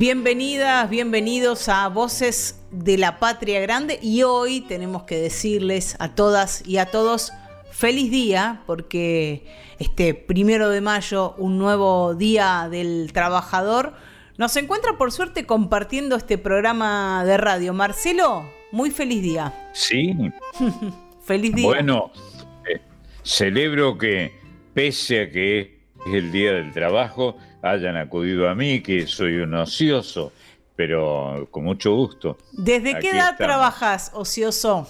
Bienvenidas, bienvenidos a Voces de la Patria Grande y hoy tenemos que decirles a todas y a todos feliz día porque este primero de mayo, un nuevo día del trabajador, nos encuentra por suerte compartiendo este programa de radio. Marcelo, muy feliz día. Sí. feliz día. Bueno, eh, celebro que pese a que es el día del trabajo, hayan acudido a mí, que soy un ocioso, pero con mucho gusto. ¿Desde qué edad trabajas ocioso?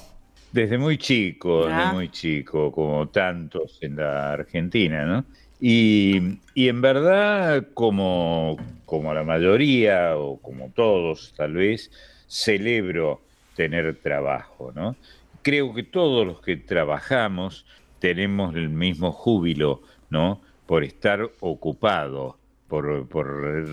Desde muy chico, desde ah. muy chico, como tantos en la Argentina, ¿no? Y, en verdad, como, como la mayoría, o como todos tal vez, celebro tener trabajo, ¿no? Creo que todos los que trabajamos tenemos el mismo júbilo, ¿no? Por estar ocupados por,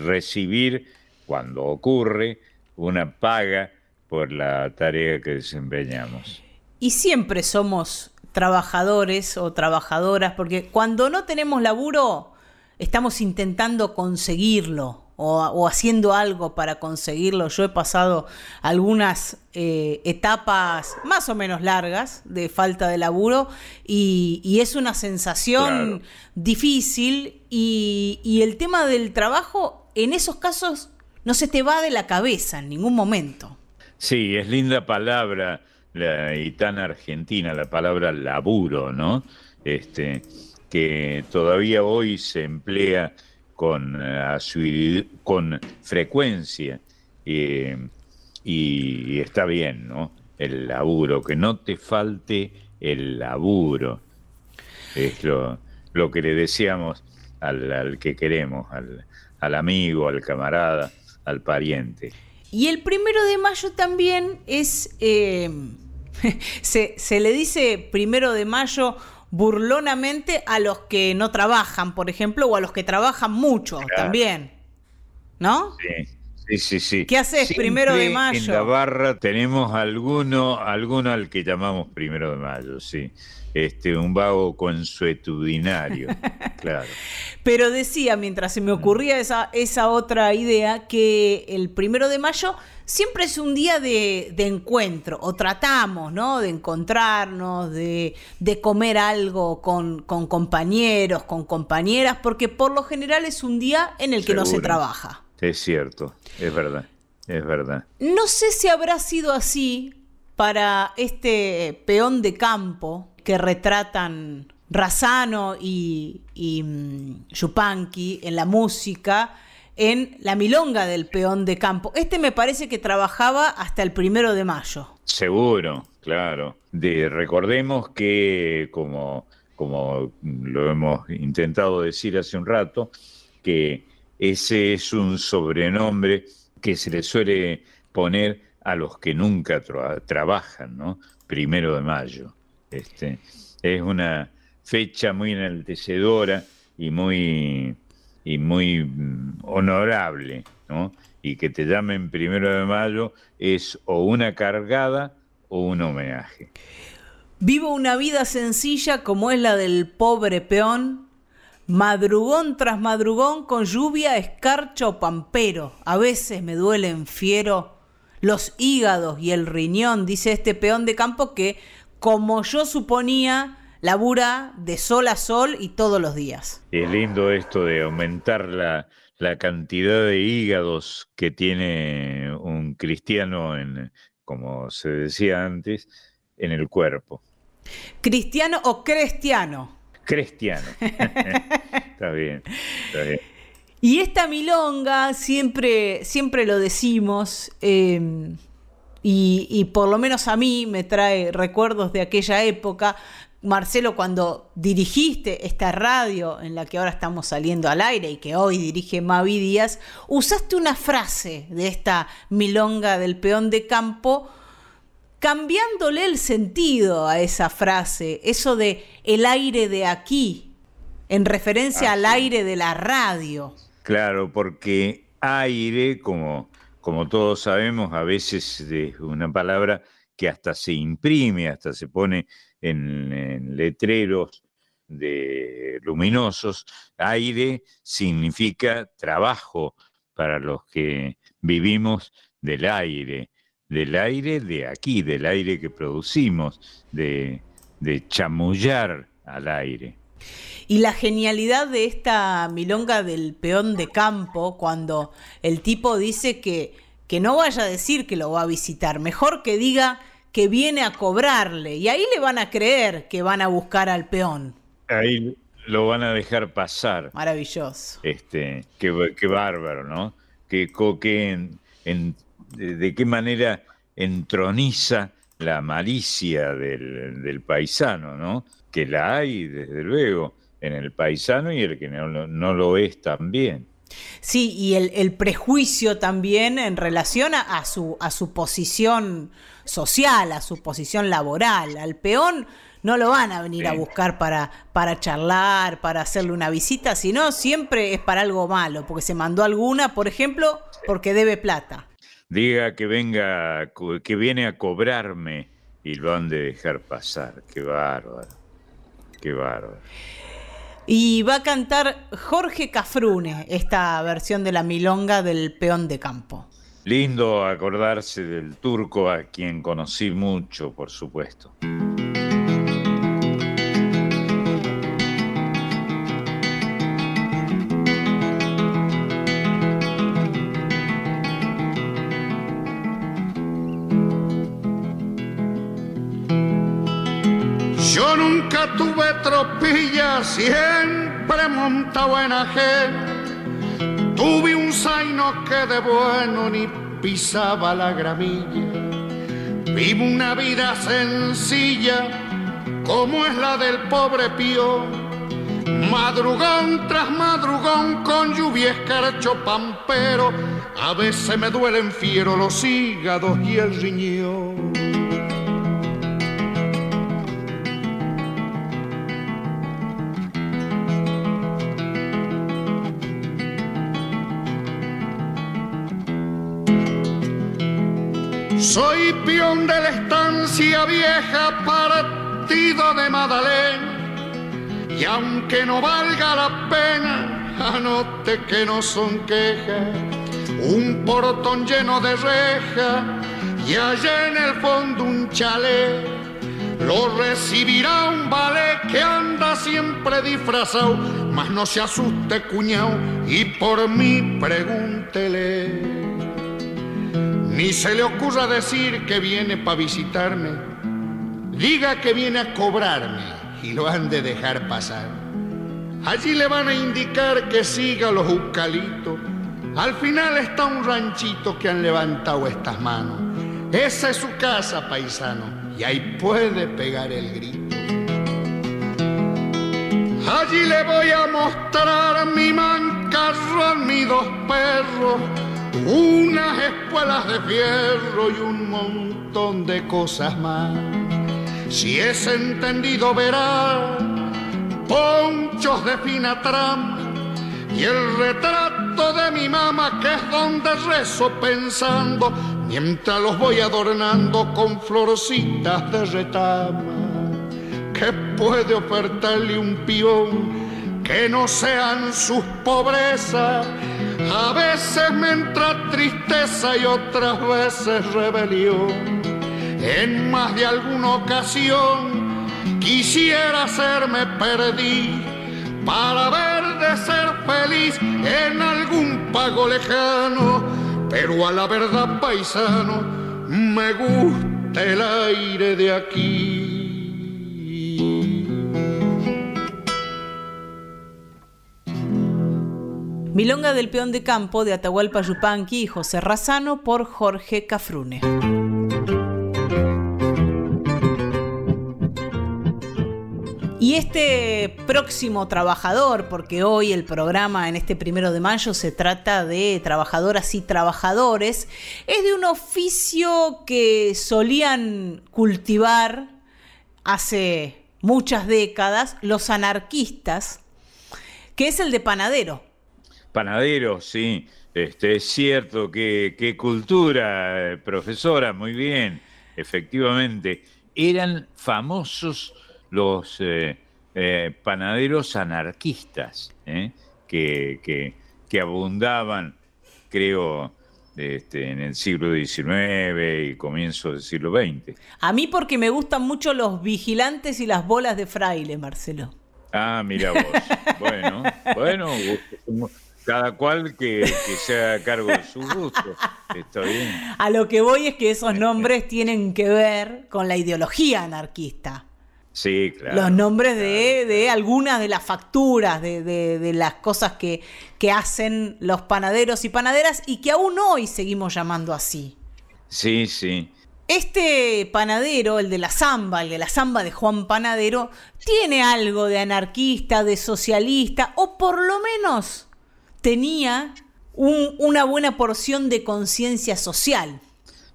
recibir, cuando ocurre, una paga por la tarea que desempeñamos. Y siempre somos trabajadores o trabajadoras, porque cuando no tenemos laburo, estamos intentando conseguirlo o, haciendo algo para conseguirlo. Yo he pasado algunas eh, etapas más o menos largas de falta de laburo y, es una sensación difícil y, el tema del trabajo en esos casos no se te va de la cabeza en ningún momento. Sí, es linda palabra y tan argentina la palabra laburo, ¿no? Este, que todavía hoy se emplea con, eh, con frecuencia y está bien, ¿no? El laburo, que no te falte el laburo. Es lo, lo que le decíamos al, que queremos, al, amigo, al camarada, al pariente. Y el primero de mayo también es, eh, se, le dice primero de mayo burlonamente a los que no trabajan, por ejemplo, o a los que trabajan mucho también. ¿No? Sí. Sí, sí, ¿Qué haces primero de mayo? En la barra tenemos alguno, alguno al que llamamos primero de mayo, sí. Este, un vago consuetudinario, claro. Pero decía, mientras se me ocurría esa, esa otra idea, que el primero de mayo siempre es un día de, encuentro, o tratamos, ¿no? De encontrarnos, de, comer algo con, compañeros, con compañeras, porque por lo general es un día en el que no se trabaja. Es cierto, es verdad, es verdad. No sé si habrá sido así para este peón de campo que retratan Razano y, y mm, Yupanqui en la música en la milonga del peón de campo. Este me parece que trabajaba hasta el primero de mayo. Seguro, claro. De, recordemos que, como, como lo hemos intentado decir hace un rato, que ese es un sobrenombre que se le suele poner a los que nunca trabajan, ¿no? Primero de mayo. Este, es una fecha muy enaltecedora y muy y muy mm, honorable, ¿no? Y que te llamen primero de mayo es o una cargada o un homenaje. Vivo una vida sencilla como es la del pobre peón, madrugón tras madrugón con lluvia, escarcha o pampero. A veces me duelen fiero los hígados y el riñón, dice este peón de campo que, como yo suponía, labura de sol a sol y todos los días. Es lindo esto de aumentar la, cantidad de hígados que tiene un cristiano, en, como se decía antes, en el cuerpo. ¿Cristiano o cristiano? Cristiano. está bien, está bien. Y esta milonga, siempre, siempre lo decimos, eh, y, por lo menos a mí me trae recuerdos de aquella época. Marcelo, cuando dirigiste esta radio en la que ahora estamos saliendo al aire y que hoy dirige Mavi Díaz, usaste una frase de esta milonga del peón de campo, cambiándole el sentido a esa frase, eso de el aire de aquí, en referencia al aire de la radio. Claro, porque aire, como como todos sabemos, a veces es una palabra que hasta se imprime, hasta se pone en, letreros de luminosos. Aire significa trabajo para los que vivimos del aire, del aire de aquí, del aire que producimos, de, de chamullar al aire. Y la genialidad de esta milonga del peón de campo, cuando el tipo dice que, que no vaya a decir que lo va a visitar, mejor que diga que viene a cobrarle. Y ahí le van a creer que van a buscar al peón. Ahí lo van a dejar pasar. Maravilloso. Este, qué, qué bárbaro, ¿no? Que, en, de, qué manera entroniza la malicia del, del paisano, ¿no? Que la hay, desde luego en el paisano y el que no, lo es también. Sí, y el, prejuicio también en relación a, su, a su posición social, a su posición laboral. Al peón no lo van a venir a buscar para, para charlar, para hacerle una visita, sino siempre es para algo malo, porque se mandó alguna, por ejemplo, porque debe plata. Diga que venga, que viene a cobrarme y lo han de dejar pasar. Qué bárbaro, qué bárbaro. Y va a cantar Jorge Cafrune, esta versión de la milonga del peón de campo. Lindo acordarse del turco a quien conocí mucho, por supuesto. Tuve tropilla, siempre montaba en ajeno. Tuve un zaino que de bueno ni pisaba la gramilla. Vivo una vida sencilla, como es la del pobre pío. Madrugón tras madrugón con lluvia escarcho pampero, a veces me duelen fiero los hígados y el riñón. Soy peón de la estancia vieja partido de Madalena. Y aunque no valga la pena, anote que no son quejas. Un portón lleno de reja y allá en el fondo un chalet. Lo recibirá un ballet que anda siempre disfrazado, mas no se asuste cuñado y por mí pregúntele. Ni se le ocurra decir que viene para visitarme. Diga que viene a cobrarme y lo han de dejar pasar. Allí le van a indicar que siga los eucalitos. Al final está un ranchito que han levantado estas manos. Esa es su casa, paisano, y ahí puede pegar el grito. Allí le voy a mostrar mi mancarro, mis dos perros unas espuelas de fierro y un montón de cosas más. Si es entendido verá ponchos de fina trama y el retrato de mi mamá que es donde rezo pensando mientras los voy adornando con florcitas de retama. ¿Qué puede ofertarle un peón que no sean sus pobrezas? A veces me entra tristeza y otras veces rebelión. En más de alguna ocasión quisiera hacerme perdí para ver de ser feliz en algún pago lejano. Pero a la verdad, paisano, me gusta el aire de aquí. Milonga del Peón de Campo de Atahualpa Yupanqui y José Razano por Jorge Cafrune. Y este próximo trabajador, porque hoy el programa en este primero de mayo se trata de trabajadoras y trabajadores, es de un oficio que solían cultivar hace muchas décadas los anarquistas, que es el de panadero. Panadero, sí. Este, es cierto, que qué cultura, profesora, muy bien, efectivamente. Eran famosos los eh, eh, panaderos anarquistas, ¿eh? que, que, abundaban, creo, este, en el siglo XIX y comienzo del siglo XX. A mí porque me gustan mucho los vigilantes y las bolas de fraile, Marcelo. Ah, mira vos. bueno, bueno, cada cual que, que se haga cargo de su gusto. Está bien. A lo que voy es que esos nombres tienen que ver con la ideología anarquista. Sí, claro. Los nombres de, algunas de las facturas, de, las cosas que, que, hacen los panaderos y panaderas y que aún hoy seguimos llamando así. Sí, sí. Este panadero, el de la zamba, el de la zamba de Juan Panadero, tiene algo de anarquista, de socialista, o por lo menos tenía una buena porción de conciencia social.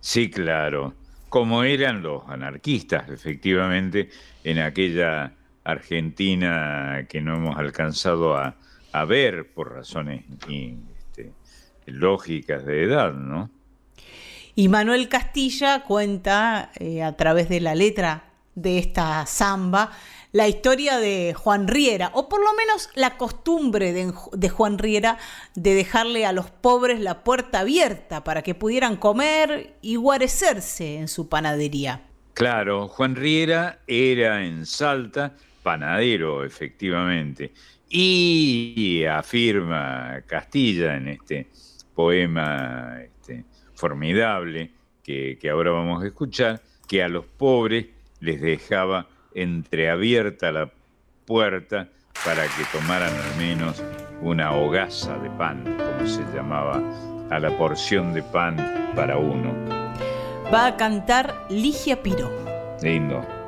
Sí, claro. Como eran los anarquistas, efectivamente, en aquella Argentina que no hemos alcanzado a, ver por razones este, lógicas de edad, ¿no? Y Manuel Castilla cuenta eh, a través de la letra de esta samba la historia de Juan Riera, o por lo menos la costumbre de, Juan Riera de dejarle a los pobres la puerta abierta para que pudieran comer y guarecerse en su panadería. Claro, Juan Riera era en Salta panadero, efectivamente. Y afirma Castilla en este poema este, formidable que ahora vamos a escuchar, que a los pobres les dejaba entreabierta la puerta para que tomaran al menos una hogaza de pan, como se llamaba, a la porción de pan para uno va a cantar Ligia Piro. Lindo.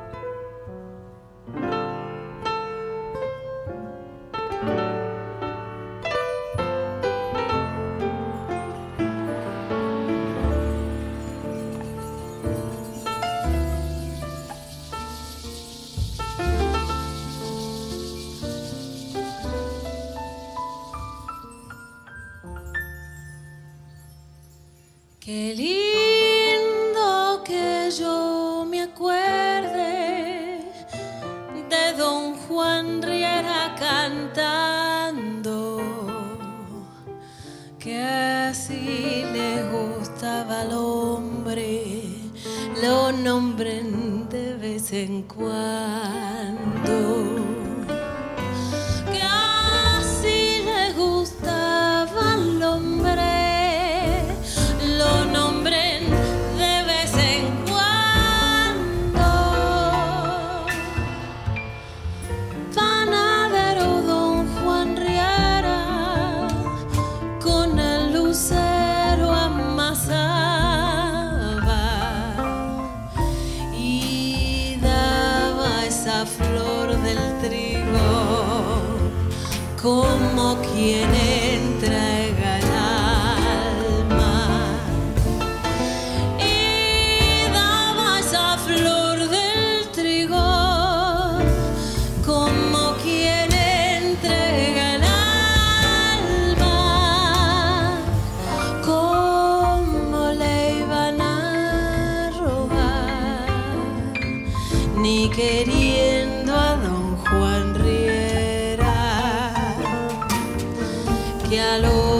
al hombre lo nombren de vez en cuando. queriendo a don Juan Riera, que a lo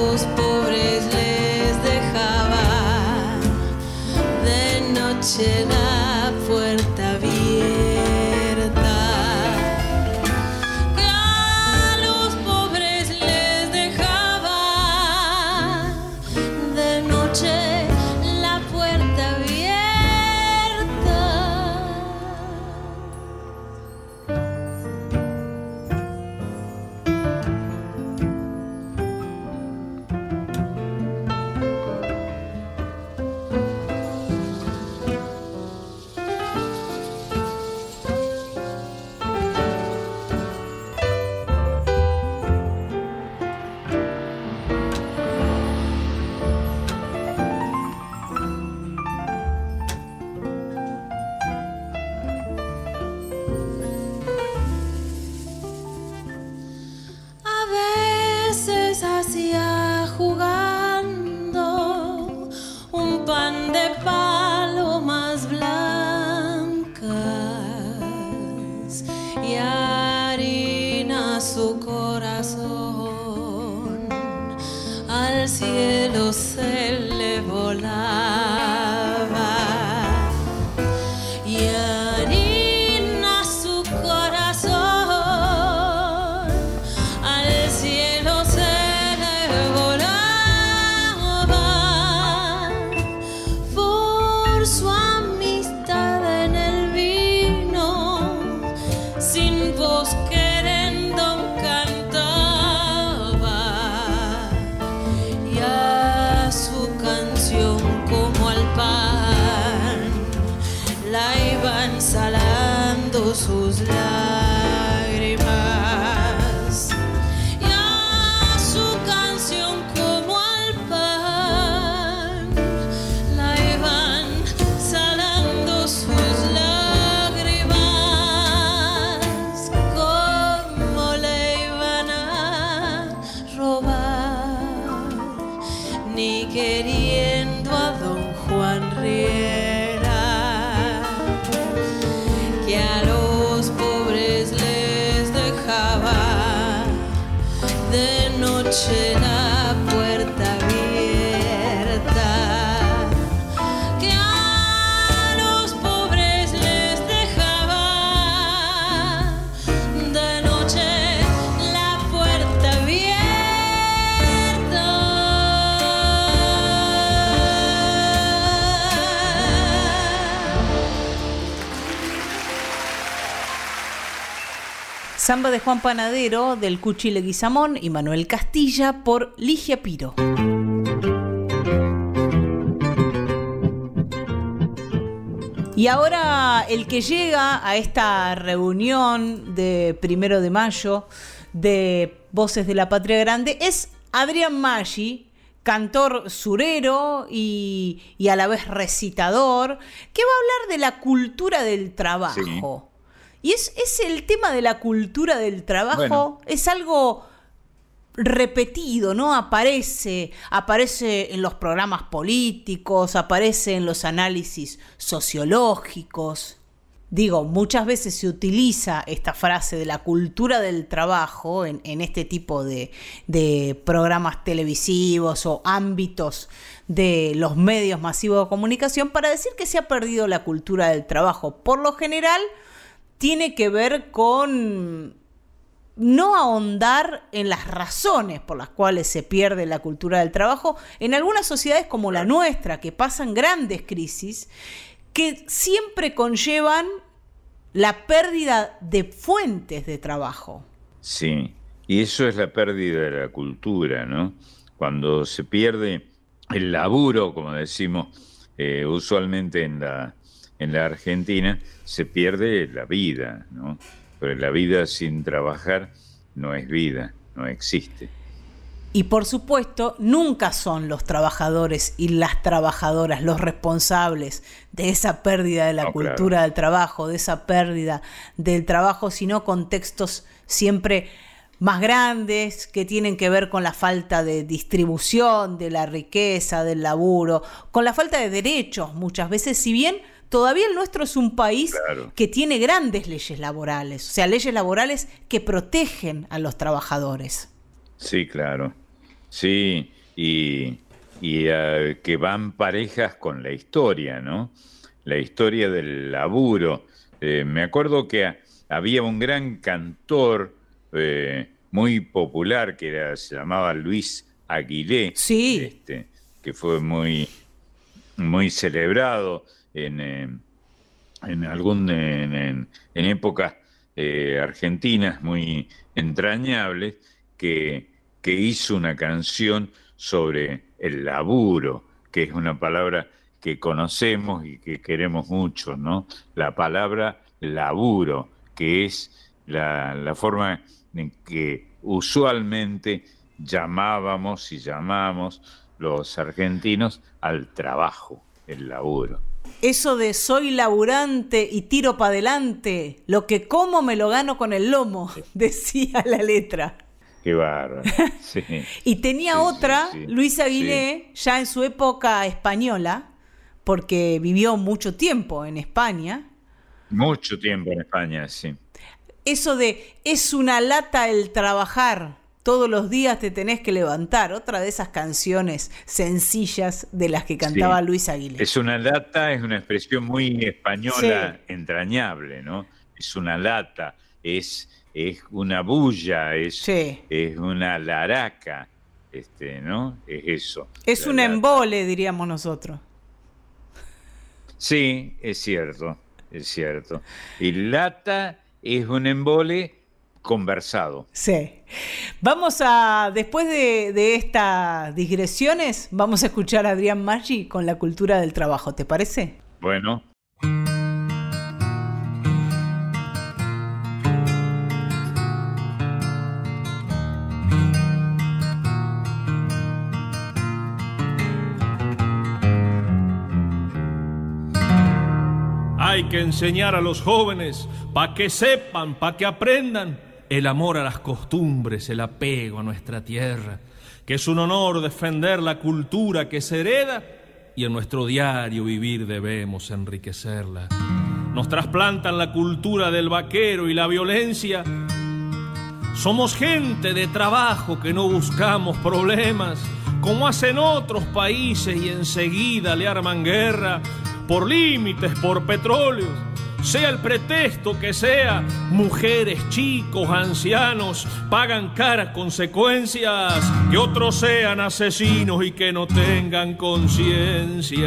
Samba de Juan Panadero, del Cuchi Leguizamón y Manuel Castilla por Ligia Piro. Y ahora el que llega a esta reunión de primero de mayo de Voces de la Patria Grande es Adrián Maggi, cantor surero y, a la vez recitador, que va a hablar de la cultura del trabajo. Y es, el tema de la cultura del trabajo, es algo repetido, ¿no? Aparece, aparece en los programas políticos, aparece en los análisis sociológicos. Digo, muchas veces se utiliza esta frase de la cultura del trabajo en, este tipo de, de, programas televisivos o ámbitos de los medios masivos de comunicación para decir que se ha perdido la cultura del trabajo. Por lo general, tiene que ver con no ahondar en las razones por las cuales se pierde la cultura del trabajo en algunas sociedades como la nuestra, que pasan grandes crisis, que siempre conllevan la pérdida de fuentes de trabajo. Sí, y eso es la pérdida de la cultura, ¿no? Cuando se pierde el laburo, como decimos eh, usualmente en la, en la Argentina, se pierde la vida, ¿no? Pero la vida sin trabajar no es vida, no existe. Y por supuesto, nunca son los trabajadores y las trabajadoras los responsables de esa pérdida de la cultura del trabajo, de esa pérdida del trabajo, sino contextos siempre más grandes que tienen que ver con la falta de distribución de la riqueza, del laburo, con la falta de derechos muchas veces, si bien Todavía el nuestro es un país que tiene grandes leyes laborales, o sea, leyes laborales que protegen a los trabajadores. Sí, claro. Sí, y, eh, que van parejas con la historia, ¿no? La historia del laburo. Eh, me acuerdo que había un gran cantor eh, muy popular que era, se llamaba Luis Aguilé, sí. este, que fue muy, muy celebrado en, eh, en algún en, épocas eh, argentinas muy entrañables que, que hizo una canción sobre el laburo, que es una palabra que conocemos y que queremos mucho, ¿no? La palabra laburo, que es la, la forma en que usualmente llamábamos y llamamos los argentinos al trabajo, el laburo. Eso de soy laburante y tiro para adelante, lo que como me lo gano con el lomo, decía la letra. Qué bárbaro. y tenía otra, Luis Aguilé, ya en su época española, porque vivió mucho tiempo en España. Mucho tiempo en España, sí. eso de es una lata el trabajar, todos los días te tenés que levantar, otra de esas canciones sencillas de las que cantaba Luis Aguilera. Es una lata, es una expresión muy española, entrañable, ¿no? Es una lata, es, es una bulla, es, es una laraca, este, ¿no? Es eso. Es un embole, diríamos nosotros. Sí, es cierto, es cierto. Y lata es un embole conversado. Sí. Vamos a, después de, estas digresiones, vamos a escuchar a Adrián Maggi con la cultura del trabajo, ¿te parece? Bueno. Hay que enseñar a los jóvenes para que sepan, para que aprendan el amor a las costumbres, el apego a nuestra tierra, que es un honor defender la cultura que se hereda y en nuestro diario vivir debemos enriquecerla. Nos trasplantan la cultura del vaquero y la violencia. Somos gente de trabajo que no buscamos problemas, como hacen otros países y enseguida le arman guerra por límites, por petróleos sea el pretexto que sea, mujeres, chicos, ancianos, pagan caras consecuencias, que otros sean asesinos y que no tengan conciencia.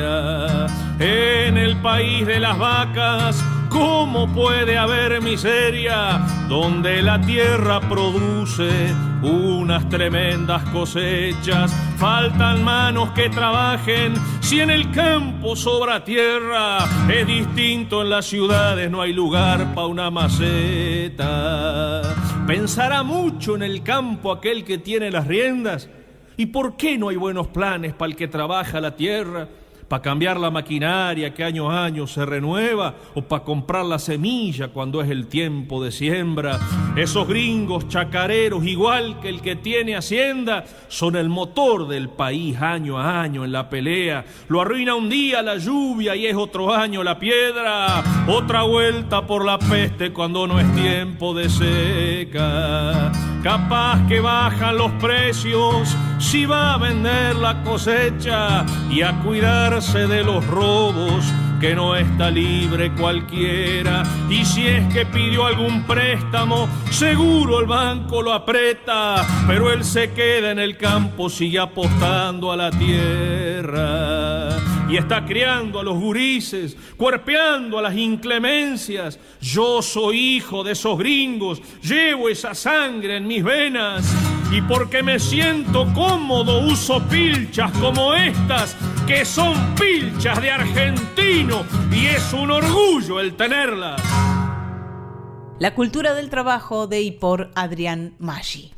En el país de las vacas, ¿cómo puede haber miseria donde la tierra produce unas tremendas cosechas? Faltan manos que trabajen si en el campo sobra tierra. Es distinto en las ciudades, no hay lugar para una maceta. Pensará mucho en el campo aquel que tiene las riendas. ¿Y por qué no hay buenos planes para el que trabaja la tierra? Para cambiar la maquinaria que año a año se renueva o para comprar la semilla cuando es el tiempo de siembra. Esos gringos chacareros, igual que el que tiene hacienda, son el motor del país año a año en la pelea. Lo arruina un día la lluvia y es otro año la piedra. Otra vuelta por la peste cuando no es tiempo de seca. Capaz que bajan los precios si va a vender la cosecha y a de los robos que no está libre cualquiera. Y si es que pidió algún préstamo, seguro el banco lo aprieta, pero él se queda en el campo, sigue apostando a la tierra. Y está criando a los gurises, cuerpeando a las inclemencias. Yo soy hijo de esos gringos, llevo esa sangre en mis venas. Y porque me siento cómodo uso pilchas como estas, que son pilchas de argentino, y es un orgullo el tenerlas. La cultura del trabajo de y por Adrián Maggi.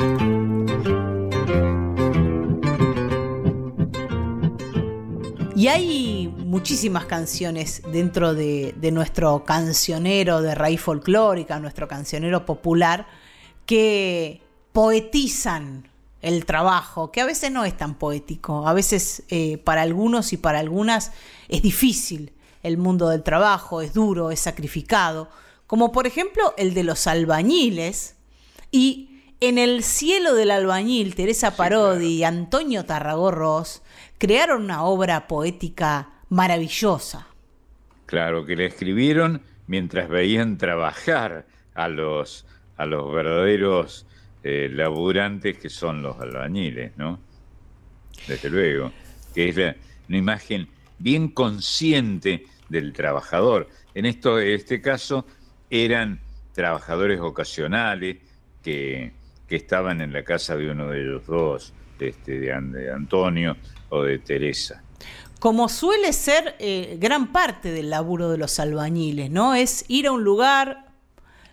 Y hay muchísimas canciones dentro de, de, nuestro cancionero de raíz folclórica, nuestro cancionero popular, que poetizan el trabajo, que a veces no es tan poético, a veces eh, para algunos y para algunas es difícil el mundo del trabajo, es duro, es sacrificado, como por ejemplo el de los albañiles, y en el cielo del albañil, Teresa Parodi y Antonio Tarragorros crearon una obra poética maravillosa. Claro, que la escribieron mientras veían trabajar a los, a los verdaderos eh, laburantes que son los albañiles, ¿no? Desde luego, que es una imagen bien consciente del trabajador. En esto, este caso, eran trabajadores ocasionales que, estaban en la casa de uno de ellos dos, este, de, Antonio o de Teresa. Como suele ser eh, gran parte del laburo de los albañiles, ¿no? Es ir a un lugar,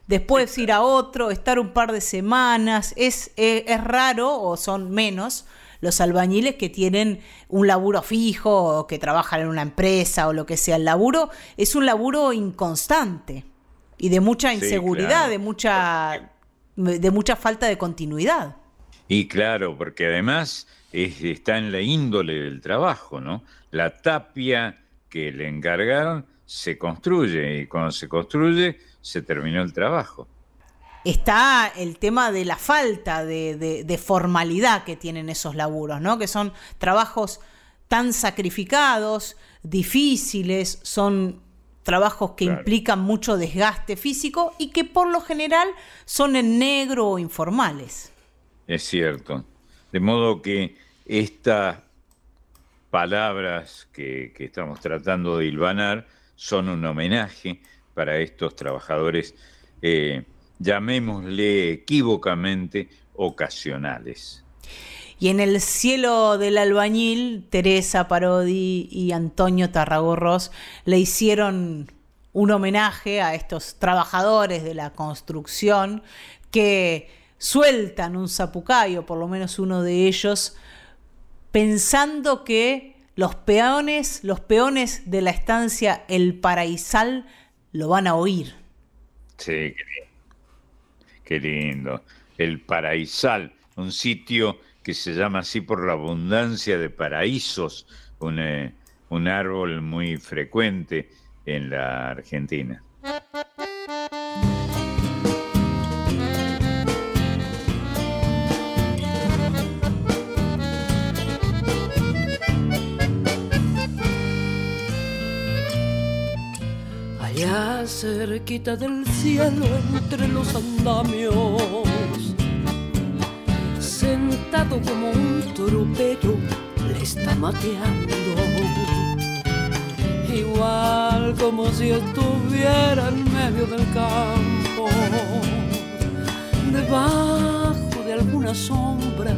después ir a otro, estar un par de semanas. Es, eh, es raro o son menos los albañiles que tienen un laburo fijo o que trabajan en una empresa o lo que sea. El laburo es un laburo inconstante y de mucha inseguridad, de mucha de mucha falta de continuidad. Y claro, porque además está en la índole del trabajo, ¿no? La tapia que le encargaron se construye y cuando se construye se terminó el trabajo. está el tema de la falta de, formalidad que tienen esos laburos, ¿no? Que son trabajos tan sacrificados, difíciles, son trabajos que implican mucho desgaste físico y que por lo general son en negro o informales. Es cierto. De modo que estas palabras que, estamos tratando de hilvanar son un homenaje para estos trabajadores, eh, llamémosle equívocamente, ocasionales. Y en el cielo del albañil, Teresa Parodi y Antonio Tarragorros le hicieron un homenaje a estos trabajadores de la construcción que sueltan un zapucayo, por lo menos uno de ellos, pensando que los peones, los peones de la estancia El Paraísal lo van a oír. Sí, qué lindo. El Paraísal, un sitio que se llama así por la abundancia de paraísos, un, eh, un árbol muy frecuente en la Argentina. Allá cerquita del cielo entre los andamios sentado como un tropero, le está mateando. Igual como si estuviera en medio del campo, debajo de alguna sombra,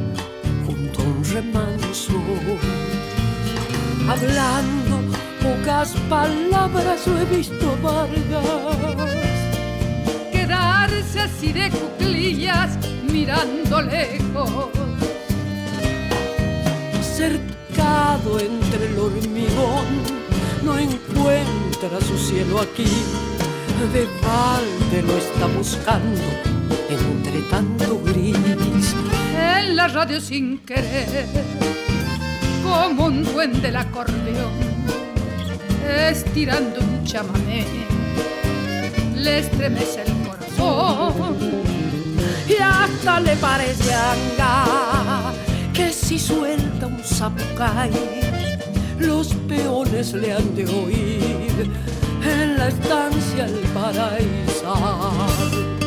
junto a un remanso. Hablando pocas palabras lo he visto Vargas quedarse así de cuclillas mirando lejos. Cercado entre el hormigón, no encuentra su cielo aquí. De balde lo está buscando entre tanto gris. En la radio sin querer, como un duende del acordeón, estirando un chamamé, le estremece el corazón y hasta le parece anga que si suelta un zapucay los peones le han de oír en la estancia el paraíso.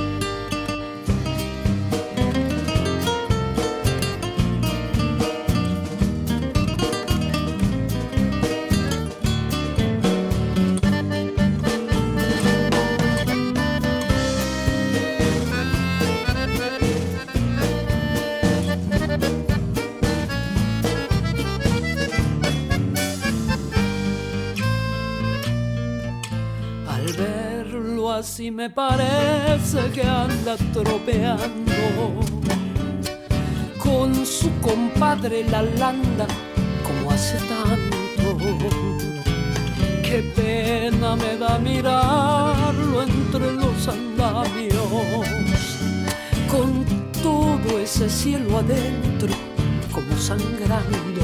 Si me parece que anda tropeando. Con su compadre la landa como hace tanto. Qué pena me da mirarlo entre los andamios con todo ese cielo adentro como sangrando.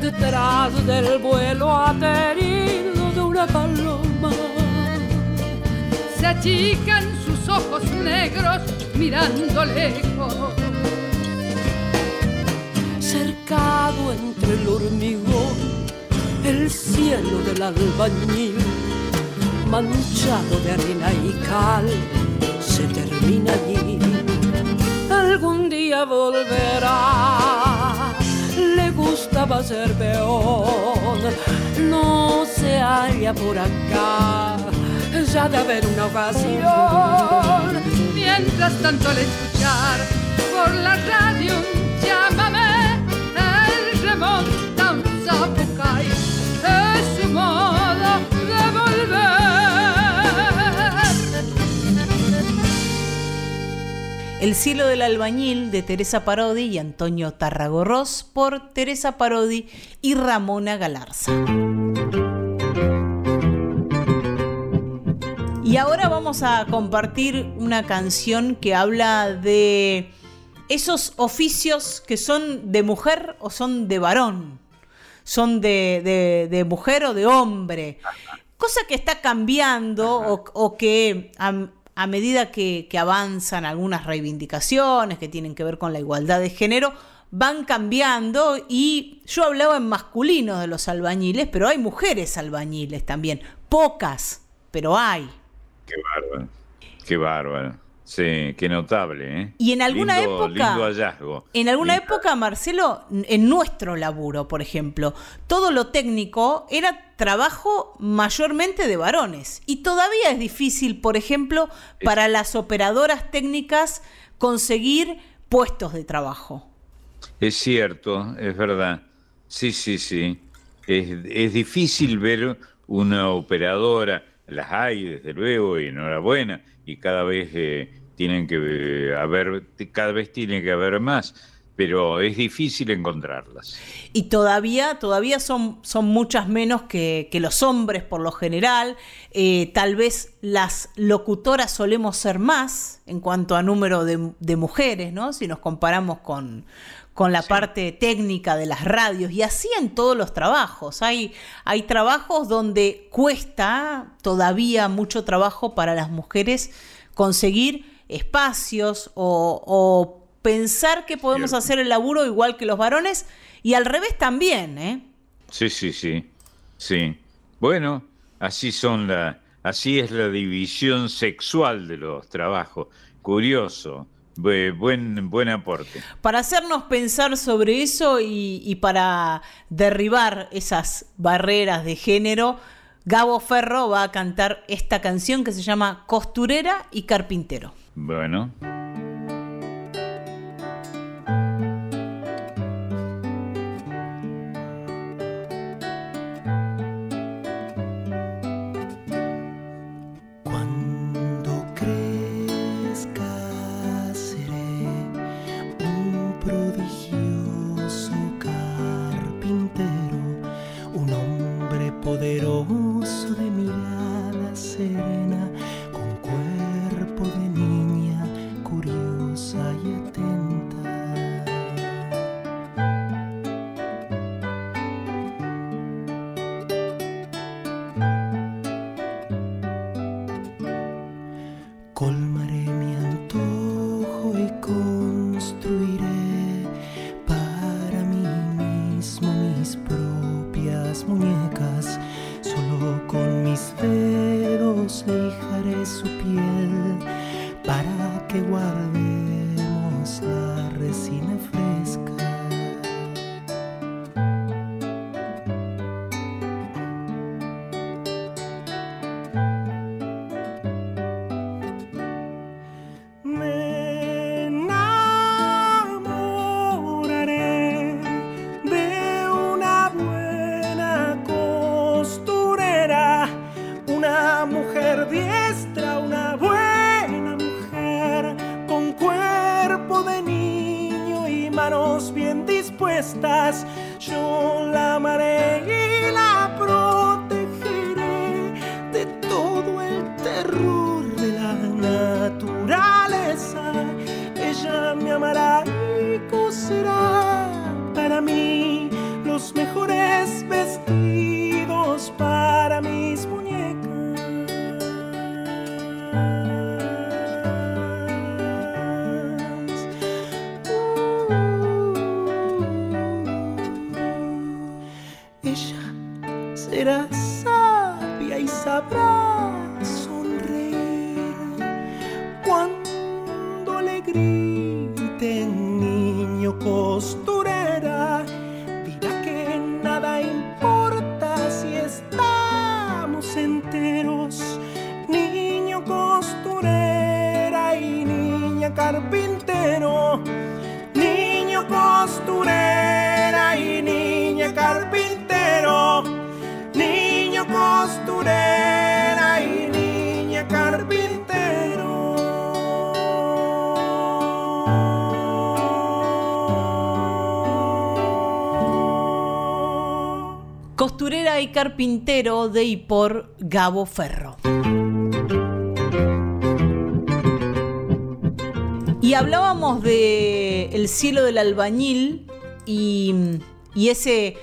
Detrás del vuelo aterido de una paloma se achican sus ojos negros mirando lejos. Cercado entre el hormigón, el cielo del albañil, manchado de arena y cal, se termina allí. Algún día volverá, le gustaba ser peón, no se halla por acá ya de haber una ocasión. Mientras tanto al escuchar por la radio llámame, él remonta un zapucay, es su modo de volver. El cielo del albañil de Teresa Parodi y Antonio Tarragorros por Teresa Parodi y Ramona Galarza. Y ahora vamos a compartir una canción que habla de esos oficios que son de mujer o son de varón, son de, mujer o de hombre. Cosa que está cambiando o, que a medida que, que avanzan algunas reivindicaciones que tienen que ver con la igualdad de género, van cambiando y yo hablaba en masculino de los albañiles, pero hay mujeres albañiles también, pocas, pero hay. Qué bárbaro, qué bárbaro. Sí, qué notable, ¿eh? Y en alguna Lindo- época. lindo hallazgo. En alguna Lindo- época, Marcelo, en nuestro laburo, por ejemplo, todo lo técnico era trabajo mayormente de varones. Y todavía es difícil, por ejemplo, para las operadoras técnicas conseguir puestos de trabajo. Es cierto, es verdad. Sí, sí, sí. Es, es difícil ver una operadora, las hay desde luego y enhorabuena, y cada vez eh, tienen que eh, haber, cada vez que haber más, pero es difícil encontrarlas. Y todavía, todavía son, son muchas menos que, que los hombres por lo general. Eh, tal vez las locutoras solemos ser más en cuanto a número de, de mujeres, ¿no? Si nos comparamos con, con la parte técnica de las radios. Y así en todos los trabajos. Hay, hay trabajos donde cuesta todavía mucho trabajo para las mujeres conseguir espacios o, o pensar que podemos Cierto. hacer el laburo igual que los varones y al revés también, ¿eh? Sí, sí, sí, sí. Bueno, así son la, así es la división sexual de los trabajos. Curioso, buen, buen aporte. Para hacernos pensar sobre eso y, y para derribar esas barreras de género, Gabo Ferro va a cantar esta canción que se llama Costurera y Carpintero. Bueno, Carpintero de y por Gabo Ferro. Y hablábamos de el cielo del albañil y, y ese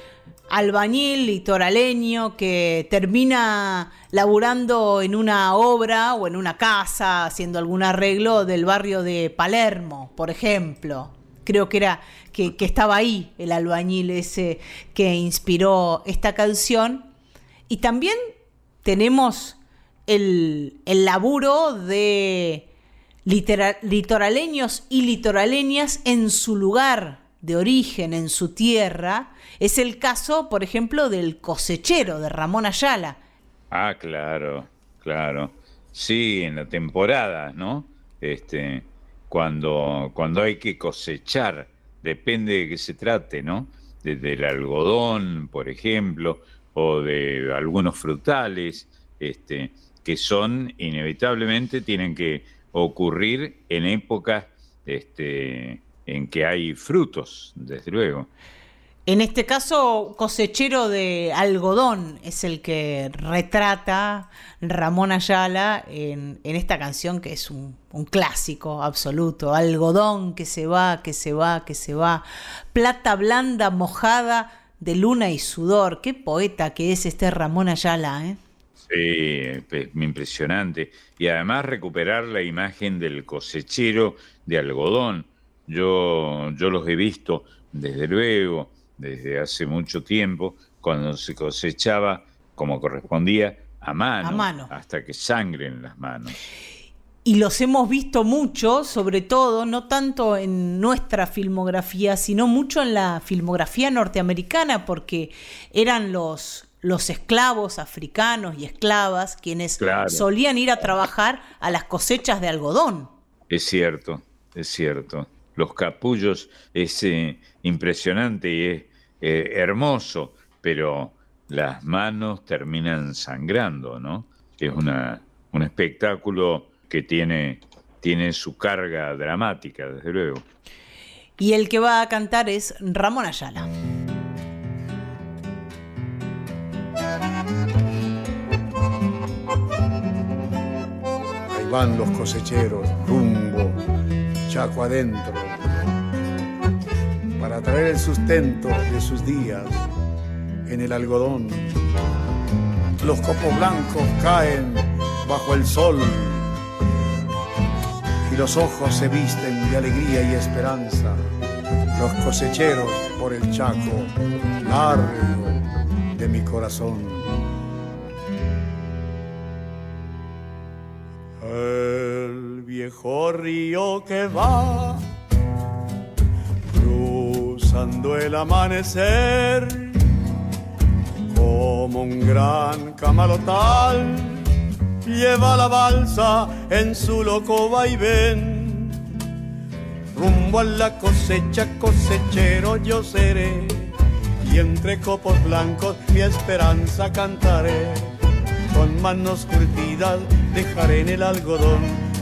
albañil litoraleño que termina laburando en una obra o en una casa, haciendo algún arreglo del barrio de Palermo, por ejemplo. Creo que era que, estaba ahí el albañil ese que inspiró esta canción. Y también tenemos el, el laburo de litoraleños y litoraleñas en su lugar de origen, en su tierra. Es el caso, por ejemplo, del cosechero de Ramón Ayala. Ah, claro, claro. Sí, en la temporada, ¿no? Este, cuando, cuando hay que cosechar, depende de qué se trate, ¿no? Desde el algodón, por ejemplo, o de algunos frutales, este, que son inevitablemente tienen que ocurrir en épocas este, en que hay frutos, desde luego. En este caso, cosechero de algodón es el que retrata Ramón Ayala en, esta canción que es un, clásico absoluto. Algodón que se va, que se va, que se va. Plata blanda mojada de luna y sudor. Qué poeta que es este Ramón Ayala, ¿eh? Sí, impresionante. Y además recuperar la imagen del cosechero de algodón. Yo, yo los he visto, desde luego, desde hace mucho tiempo, cuando se cosechaba como correspondía a mano, a mano. hasta que sangren las manos. Y los hemos visto mucho, sobre todo, no tanto en nuestra filmografía, sino mucho en la filmografía norteamericana, porque eran los, los esclavos africanos y esclavas quienes solían ir a trabajar a las cosechas de algodón. Es cierto, es cierto. Los capullos es eh, impresionante y es eh, hermoso, pero las manos terminan sangrando, ¿no? Es una, un espectáculo que tiene, tiene su carga dramática, desde luego. Y el que va a cantar es Ramón Ayala. van los cosecheros rumbo, chaco adentro, para traer el sustento de sus días en el algodón. Los copos blancos caen bajo el sol y los ojos se visten de alegría y esperanza. Los cosecheros por el chaco largo de mi corazón. El viejo río que va cruzando el amanecer como un gran camalotal lleva la balsa en su loco vaivén rumbo a la cosecha cosechero yo seré y entre copos blancos mi esperanza cantaré con manos curtidas dejaré en el algodón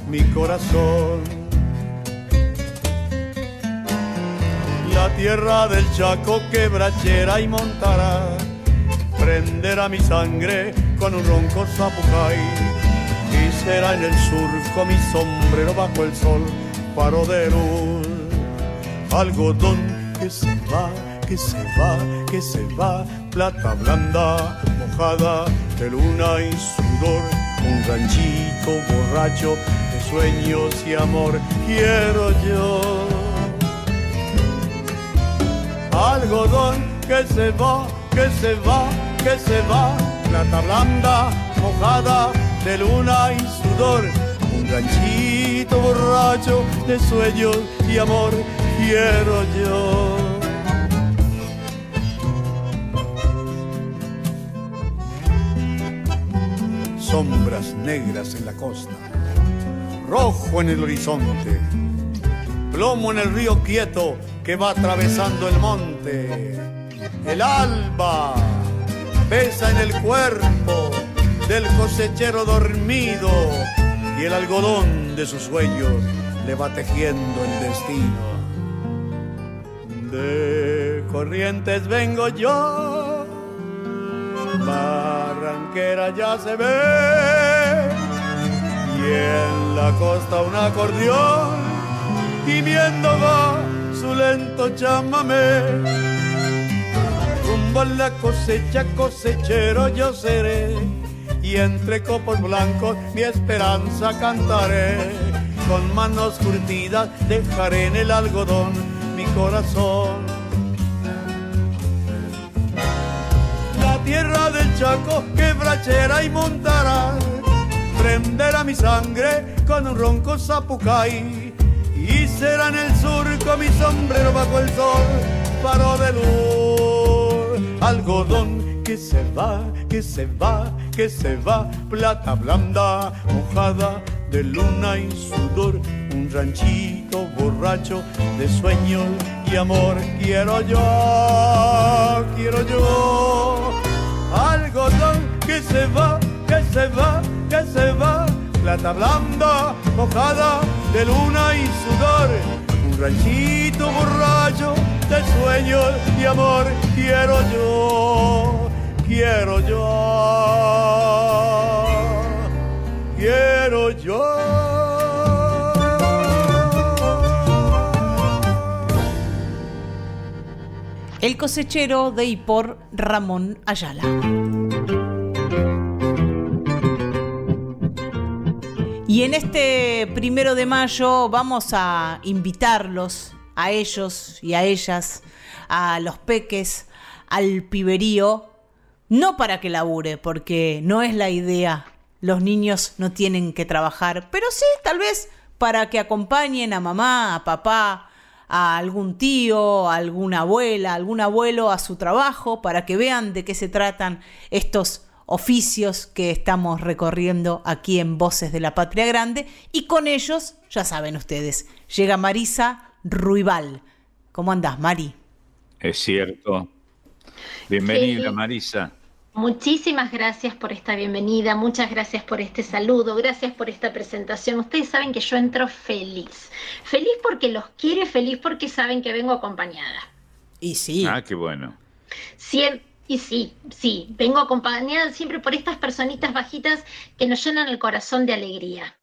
mi corazón. Tierra del Chaco quebrachera y montará, prenderá mi sangre con un ronco zapucay y será en el surco mi sombrero bajo el sol, faro de luz, algodón que se va, que se va, que se va, plata blanda, mojada de luna y sudor. Un ranchito borracho de sueños y amor quiero yo. Algodón que se va, que se va, que se va, plata blanda, mojada de luna y sudor. Un ranchito borracho de sueños y amor quiero yo. sombras negras en la costa, rojo en el horizonte, plomo en el río quieto que va atravesando el monte. El alba pesa en el cuerpo del cosechero dormido y el algodón de sus sueños le va tejiendo el destino. De corrientes vengo yo barranquera ya se ve y en la costa un acordeón y viendo va su lento chamamé rumbo a la cosecha, cosechero yo seré. Y entre copos blancos mi esperanza cantaré. Con manos curtidas dejaré en el algodón mi corazón. La tierra del Chaco quebrachera y montará. Prenderá mi sangre con un ronco zapucay. Será en el surco mi sombrero bajo el sol, faro de luz. Algodón que se va, que se va, que se va, plata blanda, mojada de luna y sudor, un ranchito borracho de sueños y amor. Quiero yo, quiero yo, algodón que se va, que se va, que se va, plata blanda, mojada de luna y sudor, un ranchito borracho de sueños y amor. Quiero yo, quiero yo, quiero yo. El cosechero de y Ramón Ayala. Y en este primero de mayo vamos a invitarlos a ellos y a ellas, a los peques, al piberío, no para que labure, porque no es la idea. Los niños no tienen que trabajar, pero sí, tal vez para que acompañen a mamá, a papá, a algún tío, a alguna abuela, a algún abuelo a su trabajo, para que vean de qué se tratan estos oficios que estamos recorriendo aquí en Voces de la Patria Grande y con ellos, ya saben ustedes, llega Marisa Ruibal. ¿Cómo andás, Mari? Es cierto. Bienvenida, Sí. Marisa. Muchísimas gracias por esta bienvenida, muchas gracias por este saludo, gracias por esta presentación. Ustedes saben que yo entro feliz. Feliz porque los quiero y feliz porque saben que vengo acompañada. Y sí. Ah, qué bueno. Siem- y sí, sí, vengo acompañada siempre por estas personitas bajitas que nos llenan el corazón de alegría.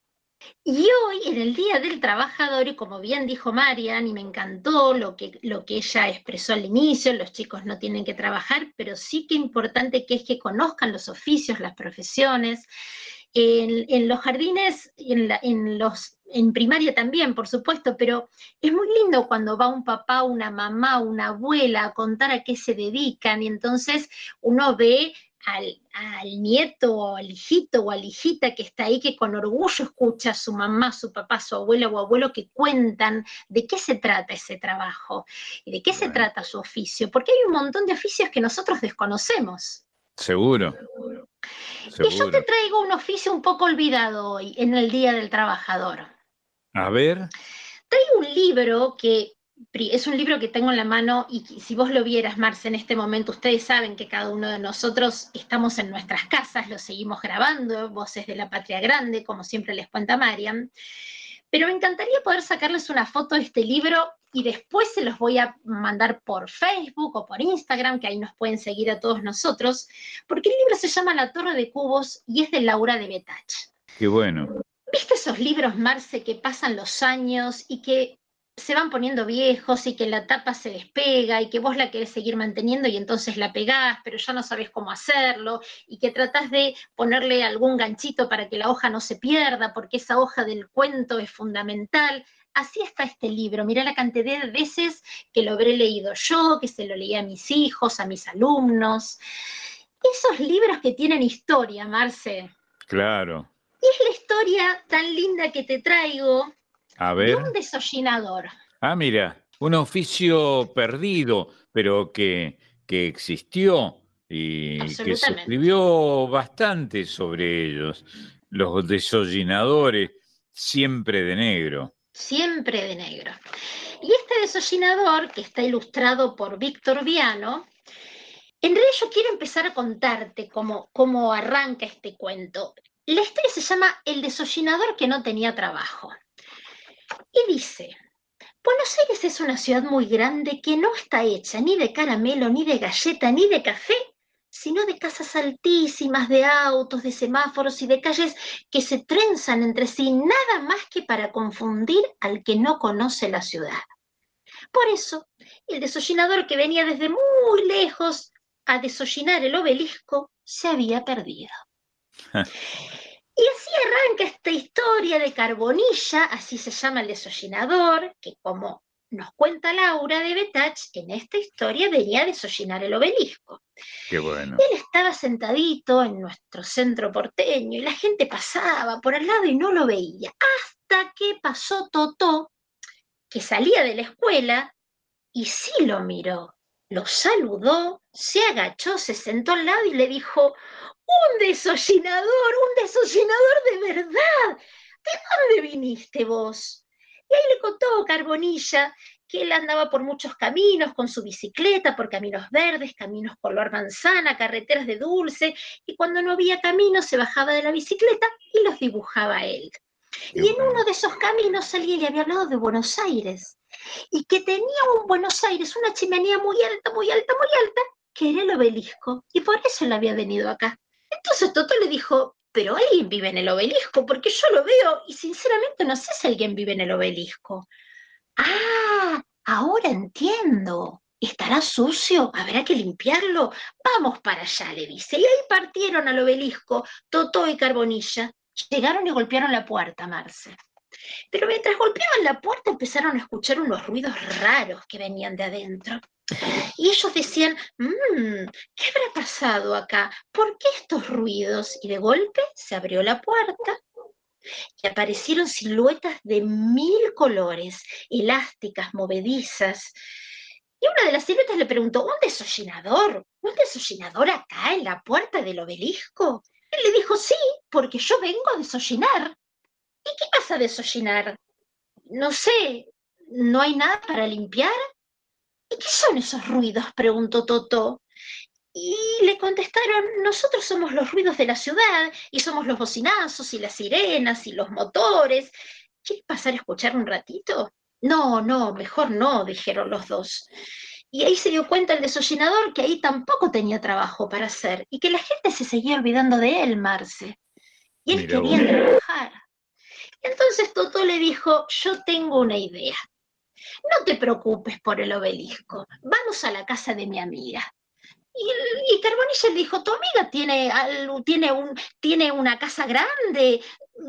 Y hoy, en el Día del Trabajador, y como bien dijo Marian, y me encantó lo que, lo que ella expresó al inicio, los chicos no tienen que trabajar, pero sí que importante que es que conozcan los oficios, las profesiones. En, los jardines, en, en los, en primaria también, por supuesto, pero es muy lindo cuando va un papá, una mamá, una abuela a contar a qué se dedican y entonces uno ve al, al nieto o al hijito o a la hijita que está ahí que con orgullo escucha a su mamá, su papá, su abuela o abuelo que cuentan de qué se trata ese trabajo y de qué se trata su oficio, porque hay un montón de oficios que nosotros desconocemos. Seguro. Y yo te traigo un oficio un poco olvidado hoy, en el Día del Trabajador. A ver. Traigo un libro que es un libro que tengo en la mano y si vos lo vieras, Marce, en este momento, ustedes saben que cada uno de nosotros estamos en nuestras casas, lo seguimos grabando, Voces de la Patria Grande, como siempre les cuenta Mariam. Pero me encantaría poder sacarles una foto de este libro y después se los voy a mandar por Facebook o por Instagram, que ahí nos pueden seguir a todos nosotros, porque el libro se llama La Torre de Cubos y es de Laura de Betach. Qué bueno. ¿Viste esos libros, Marce, que pasan los años y que se van poniendo viejos y que la tapa se despega y que vos la querés seguir manteniendo y entonces la pegás, pero ya no sabes cómo hacerlo y que tratás de ponerle algún ganchito para que la hoja no se pierda porque esa hoja del cuento es fundamental? Así está este libro. Mirá la cantidad de veces que lo habré leído yo, que se lo leí a mis hijos, a mis alumnos. Esos libros que tienen historia, Marce. Claro. Y es la historia tan linda que te traigo A de ver. un desollinador. Ah, mira, un oficio perdido, pero que, que existió y que se escribió bastante sobre ellos. Los desollinadores, siempre de negro. siempre de negro. Y este desollinador, que está ilustrado por Víctor Viano, en realidad yo quiero empezar a contarte cómo, cómo arranca este cuento. La historia se llama El desollinador que no tenía trabajo. Y dice, Buenos Aires es una ciudad muy grande que no está hecha ni de caramelo, ni de galleta, ni de café, sino de casas altísimas, de autos, de semáforos y de calles que se trenzan entre sí nada más que para confundir al que no conoce la ciudad. Por eso, el desollinador que venía desde muy lejos a desollinar el obelisco se había perdido. Y así arranca esta historia de Carbonilla, así se llama el desollinador, que como nos cuenta Laura de Betach, en esta historia venía a desollinar el obelisco. Qué bueno. Él estaba sentadito en nuestro centro porteño y la gente pasaba por al lado y no lo veía. Hasta que pasó Totó, que salía de la escuela y sí lo miró. Lo saludó, se agachó, se sentó al lado y le dijo, un desollinador, un desollinador de verdad. ¿De dónde viniste vos? Y ahí le contó Carbonilla que él andaba por muchos caminos con su bicicleta, por caminos verdes, caminos color manzana, carreteras de dulce, y cuando no había camino se bajaba de la bicicleta y los dibujaba él. Y en uno de esos caminos alguien le había hablado de Buenos Aires, y que tenía un Buenos Aires, una chimenea muy alta, muy alta, muy alta, que era el obelisco, y por eso él había venido acá. Entonces Toto le dijo, pero alguien vive en el obelisco, porque yo lo veo y sinceramente no sé si alguien vive en el obelisco. Ah, ahora entiendo. ¿Estará sucio? ¿Habrá que limpiarlo? Vamos para allá, le dice. Y ahí partieron al obelisco, Totó y Carbonilla. Llegaron y golpearon la puerta, Marce. Pero mientras golpeaban la puerta empezaron a escuchar unos ruidos raros que venían de adentro. Y ellos decían, mmm, ¿qué habrá pasado acá? ¿Por qué estos ruidos? Y de golpe se abrió la puerta y aparecieron siluetas de mil colores, elásticas, movedizas. Y una de las siluetas le preguntó, ¿un desollinador? ¿Un desollinador acá en la puerta del obelisco? Él le dijo, sí, porque yo vengo a desollinar. ¿Y qué vas a desollinar? No sé, ¿no hay nada para limpiar? ¿Y qué son esos ruidos? preguntó Toto. Y le contestaron, nosotros somos los ruidos de la ciudad y somos los bocinazos y las sirenas y los motores. ¿Quieres pasar a escuchar un ratito? No, no, mejor no, dijeron los dos. Y ahí se dio cuenta el desollinador que ahí tampoco tenía trabajo para hacer y que la gente se seguía olvidando de él, Marce. Y él quería trabajar. Entonces Toto le dijo, yo tengo una idea. No te preocupes por el obelisco, vamos a la casa de mi amiga. Y, y Carbonilla le dijo, tu amiga tiene, tiene, un, tiene una casa grande,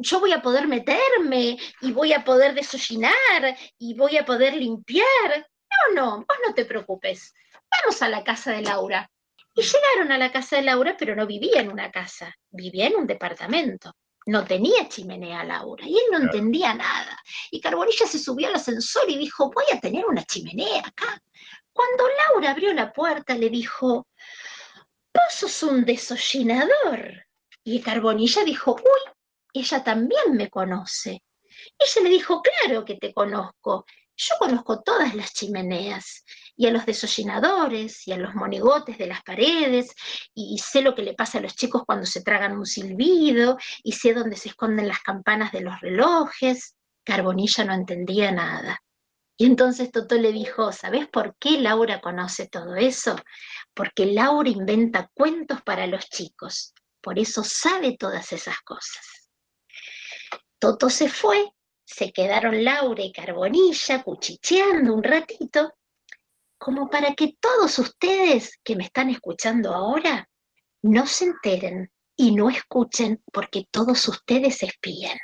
yo voy a poder meterme y voy a poder desollinar y voy a poder limpiar. No, no, vos no te preocupes, vamos a la casa de Laura. Y llegaron a la casa de Laura, pero no vivía en una casa, vivía en un departamento no tenía chimenea Laura y él no entendía nada. Y Carbonilla se subió al ascensor y dijo, voy a tener una chimenea acá. Cuando Laura abrió la puerta le dijo, vos sos un desollinador. Y Carbonilla dijo, uy, ella también me conoce. Ella le dijo, claro que te conozco. Yo conozco todas las chimeneas y a los desollinadores y a los monigotes de las paredes y sé lo que le pasa a los chicos cuando se tragan un silbido y sé dónde se esconden las campanas de los relojes. Carbonilla no entendía nada. Y entonces Toto le dijo, ¿sabes por qué Laura conoce todo eso? Porque Laura inventa cuentos para los chicos. Por eso sabe todas esas cosas. Toto se fue se quedaron Laura y Carbonilla cuchicheando un ratito, como para que todos ustedes que me están escuchando ahora no se enteren y no escuchen porque todos ustedes espían.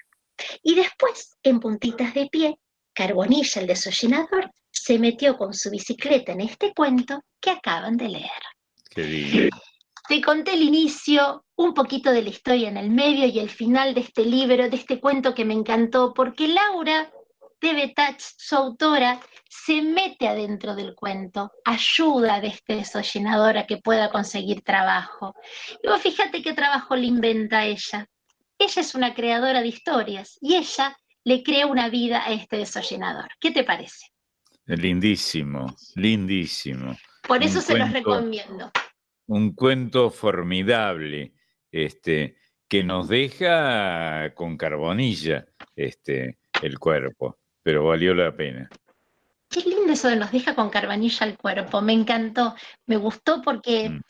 Y después, en puntitas de pie, Carbonilla, el desollinador, se metió con su bicicleta en este cuento que acaban de leer. Qué te conté el inicio, un poquito de la historia en el medio y el final de este libro, de este cuento que me encantó, porque Laura de Betach, su autora, se mete adentro del cuento, ayuda de este desollinador a que pueda conseguir trabajo. Y vos fíjate qué trabajo le inventa ella. Ella es una creadora de historias y ella le crea una vida a este desollinador. ¿Qué te parece? Lindísimo, lindísimo. Por eso se los recomiendo un cuento formidable, este, que nos deja con carbonilla este, el cuerpo, pero valió la pena. Qué lindo eso de nos deja con carbonilla el cuerpo, me encantó, me gustó porque mm.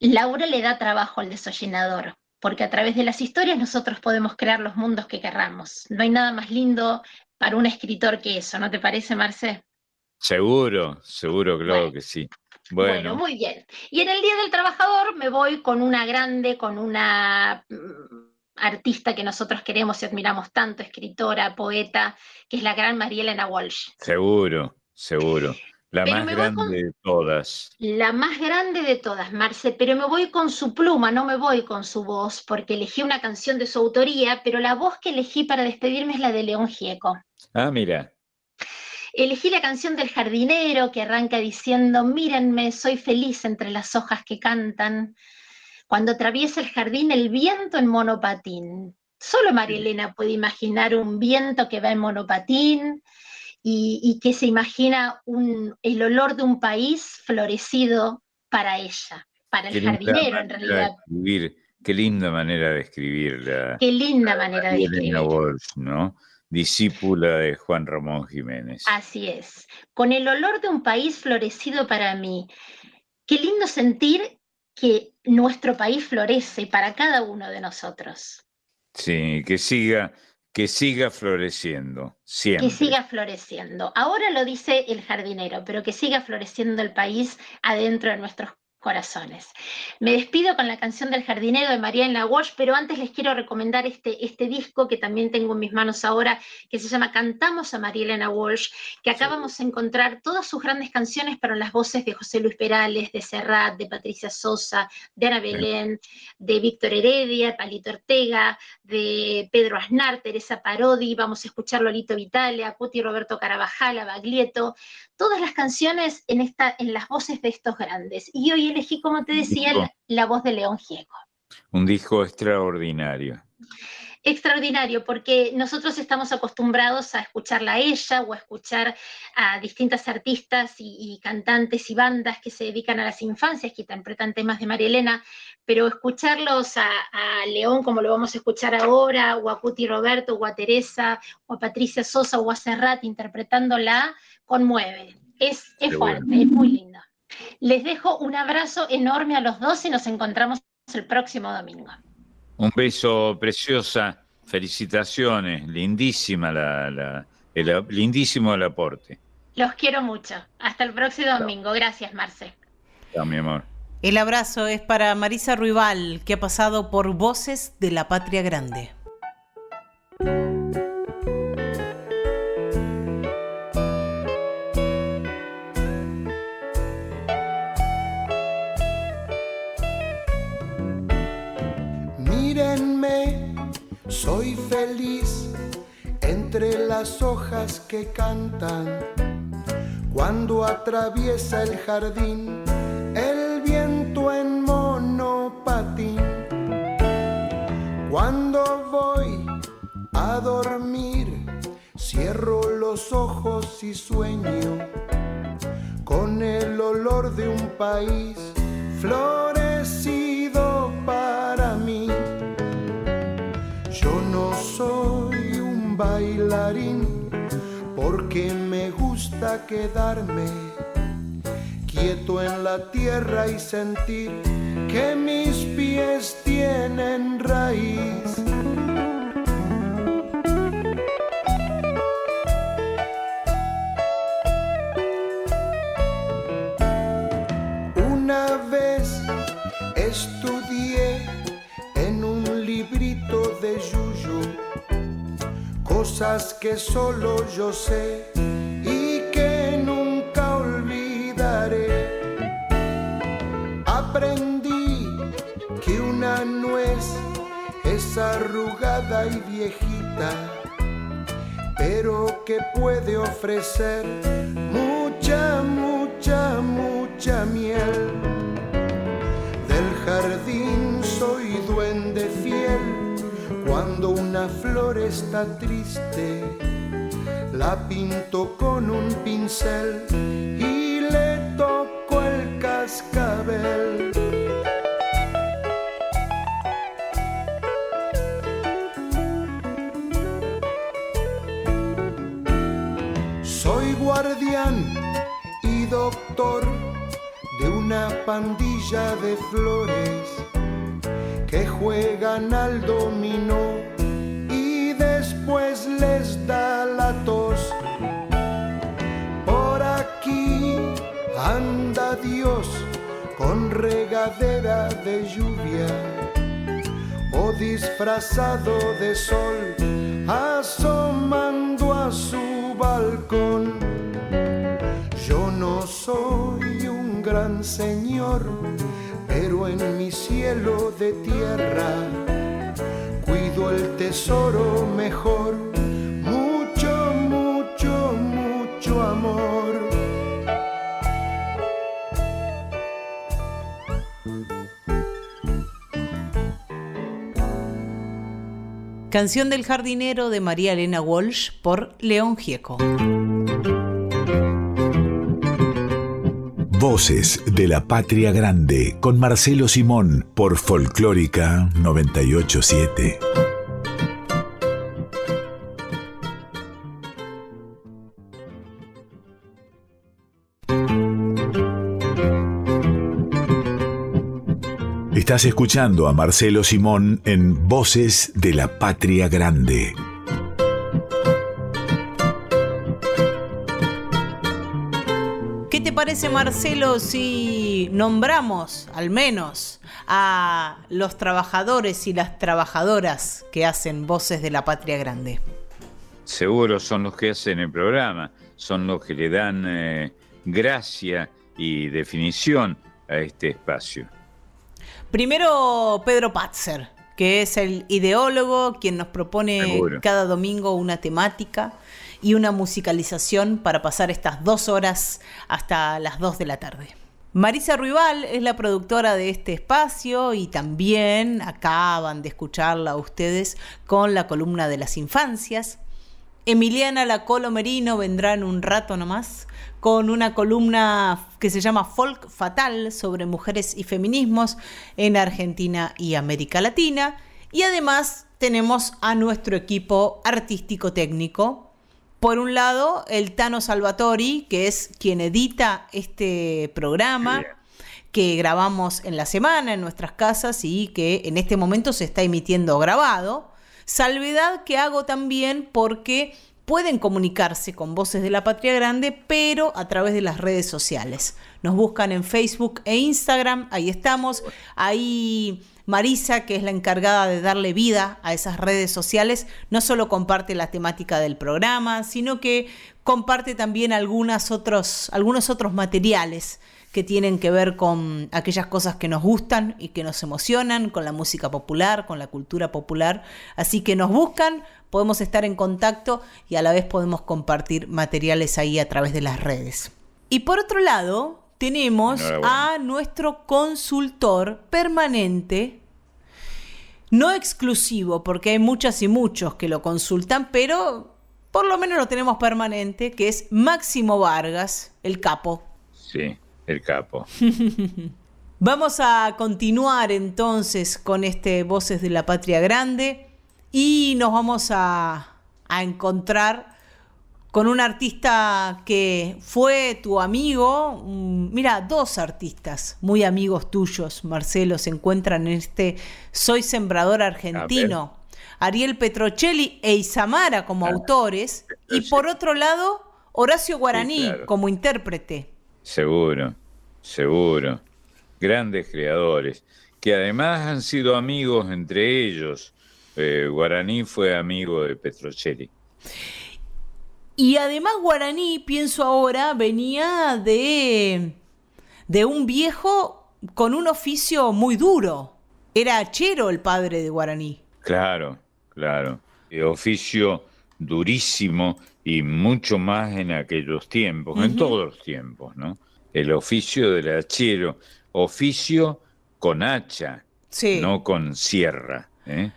Laura le da trabajo al desollinador, porque a través de las historias nosotros podemos crear los mundos que querramos. No hay nada más lindo para un escritor que eso, ¿no te parece, Marce? Seguro, seguro, claro que sí. Bueno. muy bien. Y en el Día del Trabajador me voy con una grande, con una mm, artista que nosotros queremos y admiramos tanto, escritora, poeta, que es la gran María Elena Walsh. Seguro, seguro. La más grande de todas. La más grande de todas, Marce, pero me voy con su pluma, no me voy con su voz, porque elegí una canción de su autoría, pero la voz que elegí para despedirme es la de León Gieco. Ah, mira. Elegí la canción del jardinero que arranca diciendo, mírenme, soy feliz entre las hojas que cantan. Cuando atraviesa el jardín el viento en monopatín. Solo María Elena puede imaginar un viento que va en monopatín y, que se imagina el olor de un país florecido para ella, para el jardinero en realidad. qué linda manera de escribirla. Qué linda manera de escribir. ¿no? Discípula de Juan Ramón Jiménez. Así es. Con el olor de un país florecido para mí. Qué lindo sentir que nuestro país florece para cada uno de nosotros. Sí, que siga que siga floreciendo, siempre. Que siga floreciendo. Ahora lo dice el jardinero, pero que siga floreciendo el país adentro de nuestros corazones. Me despido con la canción del jardinero de la Walsh, pero antes les quiero recomendar este, este disco que también tengo en mis manos ahora, que se llama Cantamos a María Elena Walsh, que acá vamos a encontrar todas sus grandes canciones para las voces de José Luis Perales, de Serrat, de Patricia Sosa, de Ana Belén, de Víctor Heredia, Palito Ortega, de Pedro Aznar, Teresa Parodi, vamos a escuchar Lolito Vitale, Cuti Roberto Carabajal, Baglietto, todas las canciones en, esta, en las voces de estos grandes. Y hoy elegí, como te decía, la, voz de León Gieco. Un disco extraordinario. Extraordinario, porque nosotros estamos acostumbrados a escucharla a ella o a escuchar a distintas artistas y, cantantes y bandas que se dedican a las infancias, que interpretan temas de María Elena, pero escucharlos a, León como lo vamos a escuchar ahora, o a Cuti Roberto, o a Teresa, o a Patricia Sosa, o a Serrat interpretándola, conmueve. Es, es fuerte, es muy lindo. Les dejo un abrazo enorme a los dos y nos encontramos el próximo domingo. Un beso preciosa, felicitaciones, lindísima la, el, lindísimo el aporte. Los quiero mucho. Hasta el próximo domingo. Gracias, Marce. Chao, mi amor. El abrazo es para Marisa Ruibal, que ha pasado por Voces de la Patria Grande. Soy feliz entre las hojas que cantan cuando atraviesa el jardín el viento en monopatín. Cuando voy a dormir, cierro los ojos y sueño con el olor de un país florecido bailarín porque me gusta quedarme quieto en la tierra y sentir que mis pies tienen raíz. Cosas que solo yo sé y que nunca olvidaré. Aprendí que una nuez es arrugada y viejita, pero que puede ofrecer mucha, mucha, mucha miel. Del jardín soy duende fiel cuando una flor está triste. La pinto con un pincel y le toco el cascabel. Soy guardián y doctor de una pandilla de flores que juegan al dominó les da la tos. Por aquí anda Dios regadera de lluvia o disfrazado de sol asomando a su balcón. Yo no soy un gran señor, pero en mi cielo de tierra cuido el tesoro mejor. Mucho amor. Canción del jardinero de María Elena Walsh por León Gieco. Voces de la Patria Grande con Marcelo Simón por Folclórica 987. Estás escuchando a Marcelo Simón en Voces de la Patria Grande. ¿Qué te parece, Marcelo, si nombramos al menos a los trabajadores y las trabajadoras que hacen Voces de la Patria Grande? Seguro son los que hacen el programa, son los que le dan eh, gracia y definición a este espacio. Primero, Pedro Patzer, que es el ideólogo, quien nos propone Seguro. cada domingo una temática y una musicalización para pasar estas dos horas hasta las dos de la tarde. Marisa Ruibal es la productora de este espacio y también acaban de escucharla ustedes con la columna de las infancias. Emiliana Lacolo Merino vendrá en un rato nomás con una columna que se llama Folk Fatal sobre mujeres y feminismos en Argentina y América Latina. Y además tenemos a nuestro equipo artístico técnico. Por un lado, el Tano Salvatori, que es quien edita este programa que grabamos en la semana en nuestras casas y que en este momento se está emitiendo grabado. Salvedad que hago también porque pueden comunicarse con Voces de la Patria Grande, pero a través de las redes sociales. Nos buscan en Facebook e Instagram, ahí estamos. Ahí Marisa, que es la encargada de darle vida a esas redes sociales, no solo comparte la temática del programa, sino que comparte también otros, algunos otros materiales que tienen que ver con aquellas cosas que nos gustan y que nos emocionan, con la música popular, con la cultura popular. Así que nos buscan, podemos estar en contacto y a la vez podemos compartir materiales ahí a través de las redes. Y por otro lado, tenemos a nuestro consultor permanente, no exclusivo, porque hay muchas y muchos que lo consultan, pero por lo menos lo tenemos permanente, que es Máximo Vargas, el capo. Sí, el capo. Vamos a continuar entonces con este Voces de la Patria Grande y nos vamos a, a encontrar con un artista que fue tu amigo. mm, Mira, dos artistas muy amigos tuyos, Marcelo, se encuentran en este Soy Sembrador Argentino. Ariel Petrocelli e Isamara como Ah, autores y por otro lado Horacio Guaraní claro. como intérprete. Seguro, seguro. Grandes creadores, que además han sido amigos entre ellos. Eh, Guaraní fue amigo de Petrocelli. Y además Guaraní, pienso ahora, venía de, de un viejo con un oficio muy duro. Era hachero el padre de Guaraní. Claro, claro. Eh, oficio durísimo y mucho más en aquellos tiempos, en todos los tiempos, ¿no? El oficio del hachero, oficio con hacha, Sí. no con sierra. ¿eh?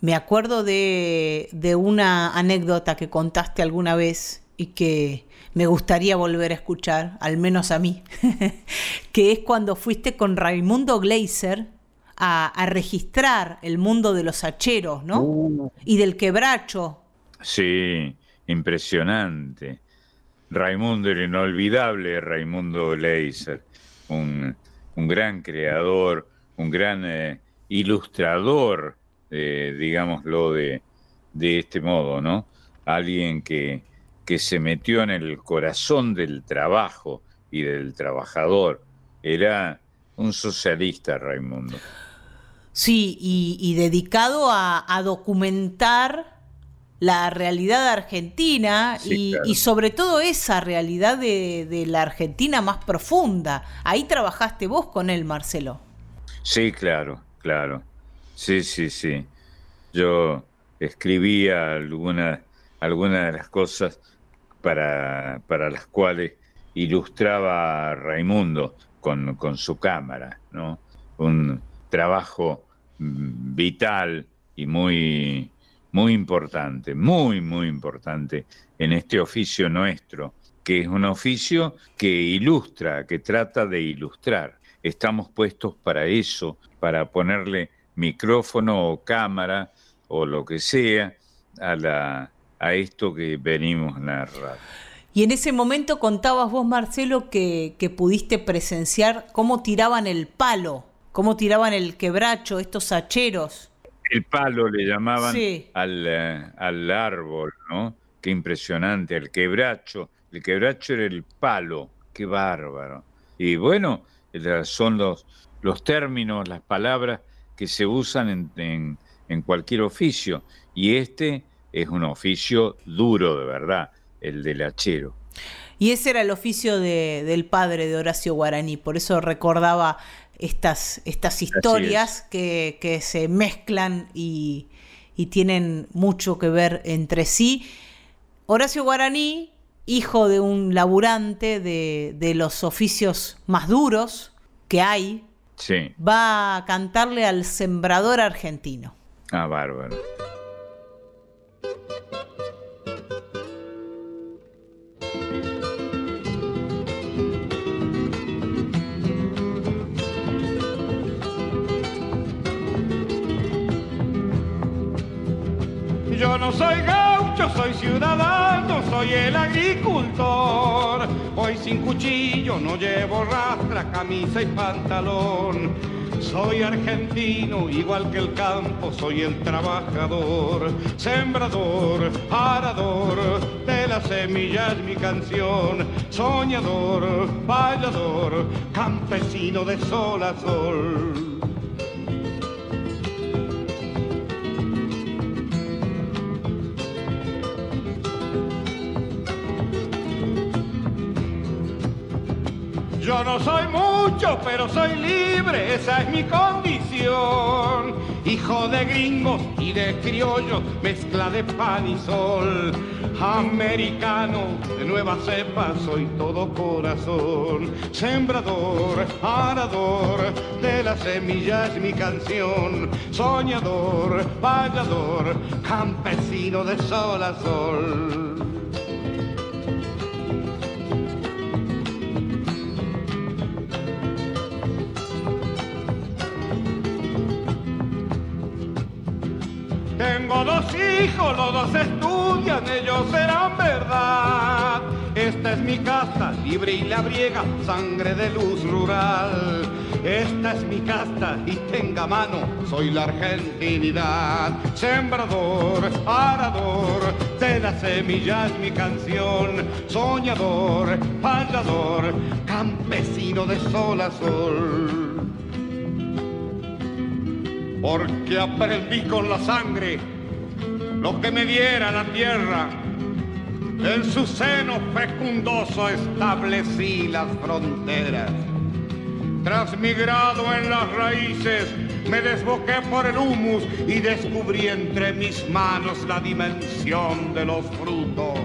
Me acuerdo de, de una anécdota que contaste alguna vez y que me gustaría volver a escuchar, al menos a mí, que es cuando fuiste con Raimundo Gleiser a, a registrar el mundo de los hacheros, ¿no? Y del quebracho. Sí, impresionante. Raimundo, el inolvidable Raimundo Leiser, un, un gran creador, un gran eh, ilustrador, eh, digámoslo de, de este modo, ¿no? Alguien que, que se metió en el corazón del trabajo y del trabajador. Era un socialista, Raimundo. Sí, y, dedicado a, documentar la realidad argentina y, sobre todo esa realidad de, la Argentina más profunda. Ahí trabajaste vos con él, Marcelo. Sí, claro, claro. Sí, sí, sí. Yo escribía algunas alguna de las cosas para, para las cuales ilustraba a Raimundo con, con su cámara, ¿no? Un trabajo mm, vital y muy, muy importante, muy, muy importante en este oficio nuestro, que es un oficio que ilustra, que trata de ilustrar. Estamos puestos para eso, para ponerle micrófono o cámara o lo que sea a, la, a esto que venimos a narrar. Y en ese momento contabas vos, Marcelo, que, que pudiste presenciar cómo tiraban el palo, cómo tiraban el quebracho, estos hacheros. El palo le llamaban al, eh, al, árbol, ¿no? Qué impresionante, el quebracho. El quebracho era el palo, qué bárbaro. Y bueno, son los, los términos, las palabras que se usan en, en, en cualquier oficio. Y este es un oficio duro, de verdad el del hachero. Y ese era el oficio del padre de Horacio Guaraní, por eso recordaba estas, estas historias que, se mezclan y, tienen mucho que ver entre sí. Horacio Guaraní, hijo de un laburante de, los oficios más duros que hay, va a cantarle al sembrador argentino. Ah, bárbaro. Yo no soy gaucho, soy ciudadano, soy el agricultor. Hoy sin cuchillo no llevo rastra, camisa y pantalón. Soy argentino, igual que el campo, soy el trabajador, sembrador, arador, de las semillas mi canción, soñador, bailador, campesino de sol a sol. Yo no soy mucho, pero soy libre, esa es mi condición. Hijo de gringos y de criollos, mezcla de pan y sol. Americano de nueva cepa, soy todo corazón. Sembrador, arador, de las semillas mi canción. Soñador, vallador, campesino de sol a sol. Tengo hijos, los dos estudian, ellos serán verdad. Esta es mi casta, libre y labriega, sangre de luz rural. Esta es mi casta y tenga mano, soy la argentinidad. Sembrador, arador, de las semillas mi canción. Soñador, fallador, campesino de sol a sol porque aprendí con la sangre lo que me diera la tierra. En su seno fecundoso establecí las fronteras. Transmigrado en las raíces, me desboqué por el humus y descubrí entre mis manos la dimensión de los frutos.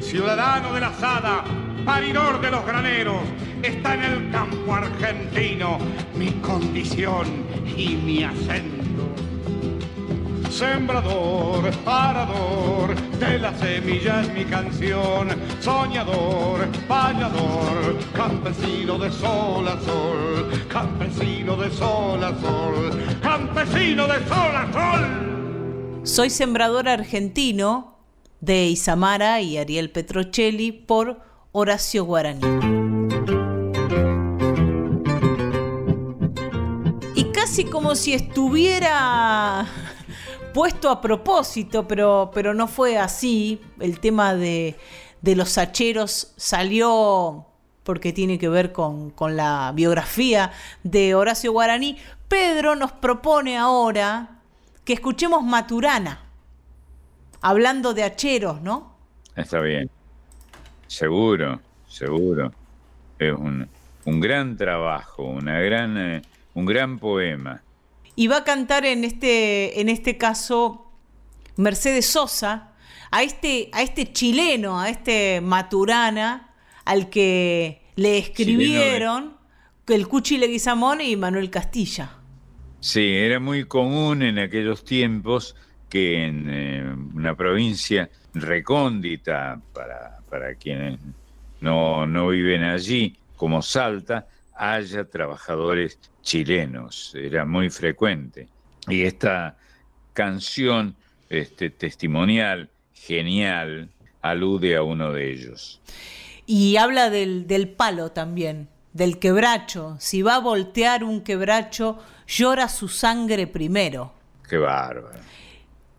Ciudadano de la asada, paridor de los graneros, está en el campo argentino mi condición y mi acento. Sembrador, parador, de las semillas mi canción, soñador, vallador, campesino de sol a sol, campesino de sol a sol, campesino de sol a sol. Soy sembrador argentino de Isamara y Ariel Petrocelli por Horacio Guaraní. Y casi como si estuviera puesto a propósito, pero, pero no fue así. El tema de, los hacheros salió porque tiene que ver con, con la biografía de Horacio Guaraní, Pedro nos propone ahora que escuchemos Maturana, hablando de hacheros, ¿no? Está bien. Seguro, seguro. Es un, un gran trabajo, una gran, eh, un gran poema. Y va a cantar en este, en este caso Mercedes Sosa, a este, a este chileno, a este Maturana, al que le escribieron el Cuchi Leguizamón y Manuel Castilla. Sí, era muy común en aquellos tiempos que en eh, una provincia recóndita para, para quienes no, no viven allí, como Salta, haya trabajadores chilenos. Era muy frecuente. Y esta canción este, testimonial, genial, alude a uno de ellos. Y habla del, del palo también, del quebracho. Si va a voltear un quebracho, llora su sangre primero. Qué bárbaro.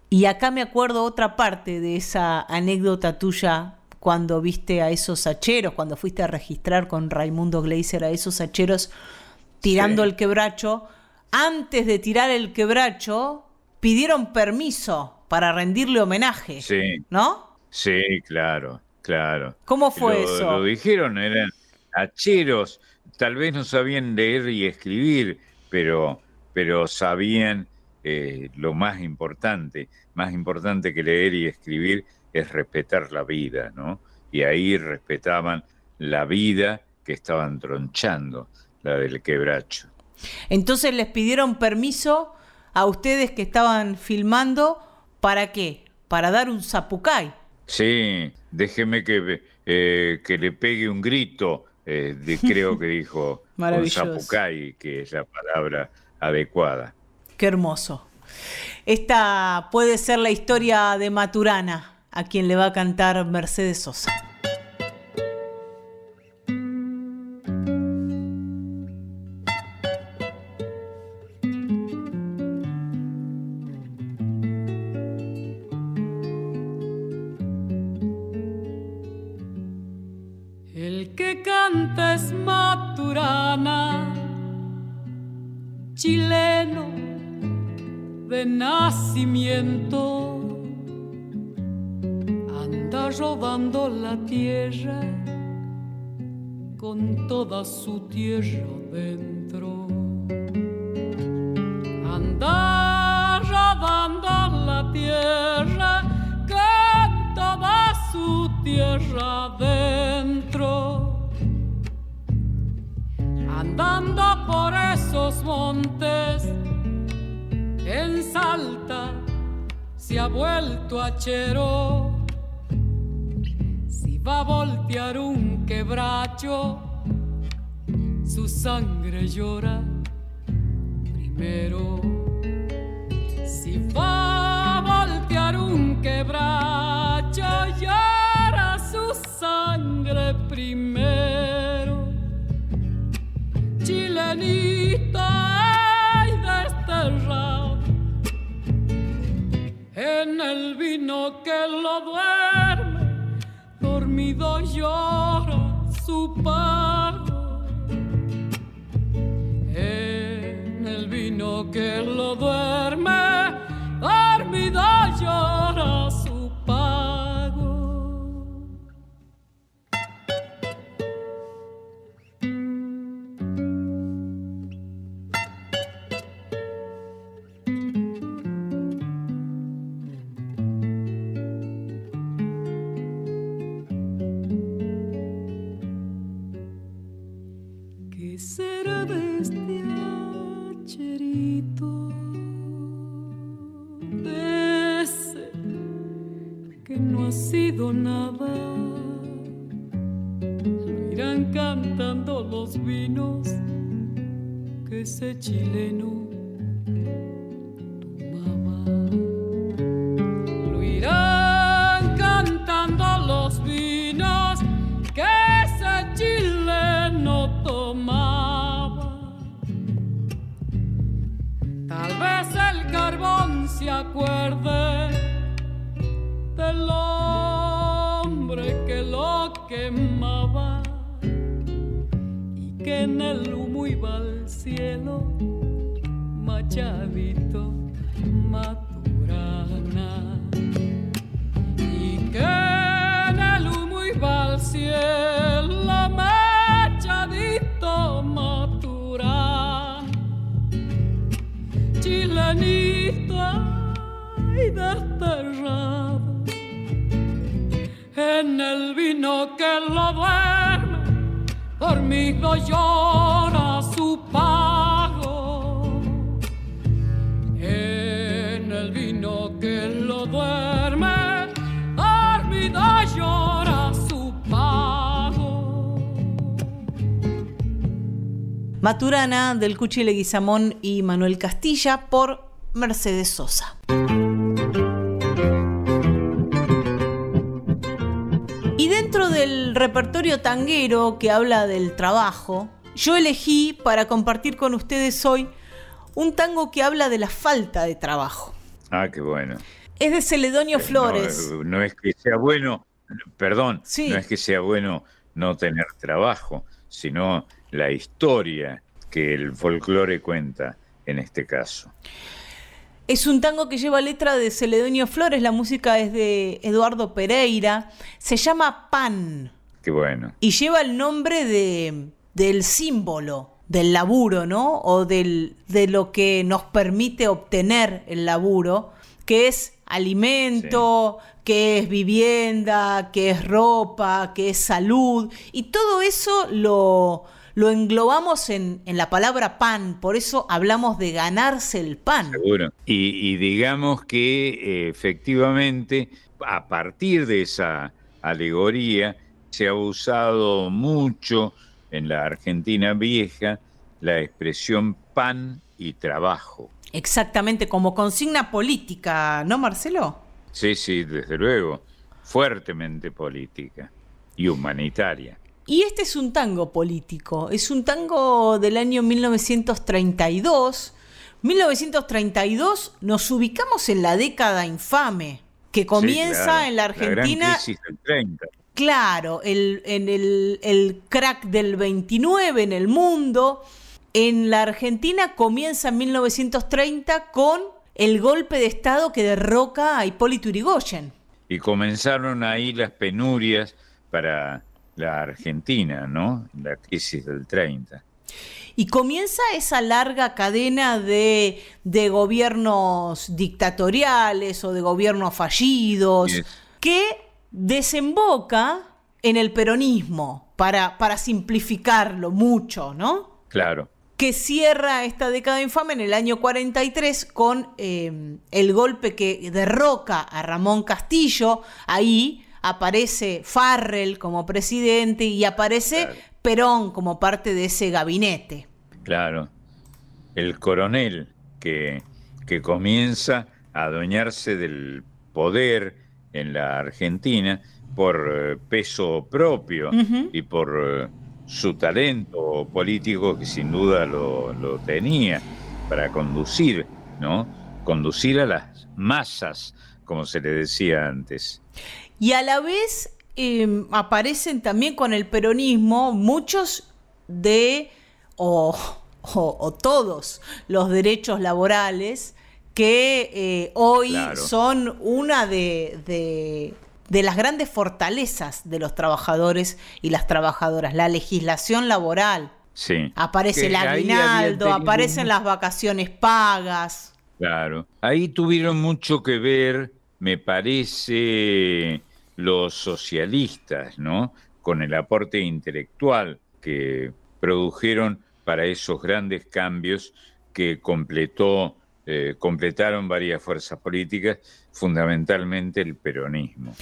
Y acá me acuerdo otra parte de esa anécdota tuya cuando viste a esos hacheros, cuando fuiste a registrar con Raimundo Gleiser a esos hacheros tirando el quebracho. Antes de tirar el quebracho, pidieron permiso para rendirle homenaje. Sí. ¿No? Sí, claro, claro. ¿Cómo fue Lo- eso? Lo dijeron, eran hacheros, tal vez no sabían leer y escribir, pero, pero sabían eh, lo más importante, más importante que leer y escribir es respetar la vida, ¿no? Y ahí respetaban la vida que estaban tronchando, la del quebracho. Entonces les pidieron permiso a ustedes que estaban filmando, ¿para qué? Para dar un zapucay. Sí, déjeme que, eh, que le pegue un grito, eh, de- creo que dijo un zapucay, que es la palabra adecuada. Qué hermoso. Esta puede ser la historia de Maturana, a quien le va a cantar Mercedes Sosa. Sangre dormido llora su pago. En el vino que lo duerme, dormido llora su pago. Maturana del Cuchi Leguizamón y Manuel Castilla por Mercedes Sosa. Del repertorio tanguero que habla del trabajo, yo elegí para compartir con ustedes hoy un tango que habla de la falta de trabajo. Ah, qué bueno. Es de Celedonio Flores. No, no es que sea bueno, perdón, no es que sea bueno no tener trabajo, sino la historia que el folclore cuenta en este caso. Es un tango que lleva letra de Celedonio Flores, la música es de Eduardo Pereira, se llama Pan. Qué bueno. Y lleva el nombre de, del símbolo del laburo, ¿no? O del, de lo que nos permite obtener el laburo, que es alimento, sí. que es vivienda, que es ropa, que es salud, y todo eso lo, lo englobamos en, en, la palabra pan, por eso hablamos de ganarse el pan. Seguro. Y, y digamos que eh, efectivamente, a partir de esa alegoría, se ha usado mucho en la Argentina vieja la expresión pan y trabajo. Exactamente, como consigna política, ¿no, Marcelo? Sí, sí, desde luego, fuertemente política y humanitaria. Y este es un tango político, es un tango del año 1932. 1932 nos ubicamos en la década infame, que comienza sí, claro, en la Argentina. La gran crisis del 30. Claro, el, en el, el crack del 29 en el mundo. En la Argentina comienza en 1930 con el golpe de Estado que derroca a Hipólito Yrigoyen. Y comenzaron ahí las penurias para la Argentina, ¿no? La crisis del 30. Y comienza esa larga cadena de, de gobiernos dictatoriales o de gobiernos fallidos yes. que desemboca en el peronismo, para, para simplificarlo mucho, ¿no? Claro. Que cierra esta década infame en el año 43 con eh, el golpe que derroca a Ramón Castillo. Ahí aparece Farrell como presidente y aparece claro. Perón como parte de ese gabinete. Claro. El coronel que, que comienza a adueñarse del poder en la Argentina por eh, peso propio uh -huh. y por eh, su talento político que sin duda lo, lo, tenía para conducir, ¿no? Conducir a las masas, como se le decía antes. Y a la vez eh, aparecen también con el peronismo muchos de, o, o, o todos, los derechos laborales que eh, hoy claro. son una de, de, de, las grandes fortalezas de los trabajadores y las trabajadoras, la legislación laboral. Sí. Aparece que el aguinaldo, aparecen las vacaciones pagas. Claro, ahí tuvieron mucho que ver, me parece, los socialistas, ¿no? Con el aporte intelectual que produjeron para esos grandes cambios que completó eh, completaron varias fuerzas políticas, fundamentalmente el peronismo.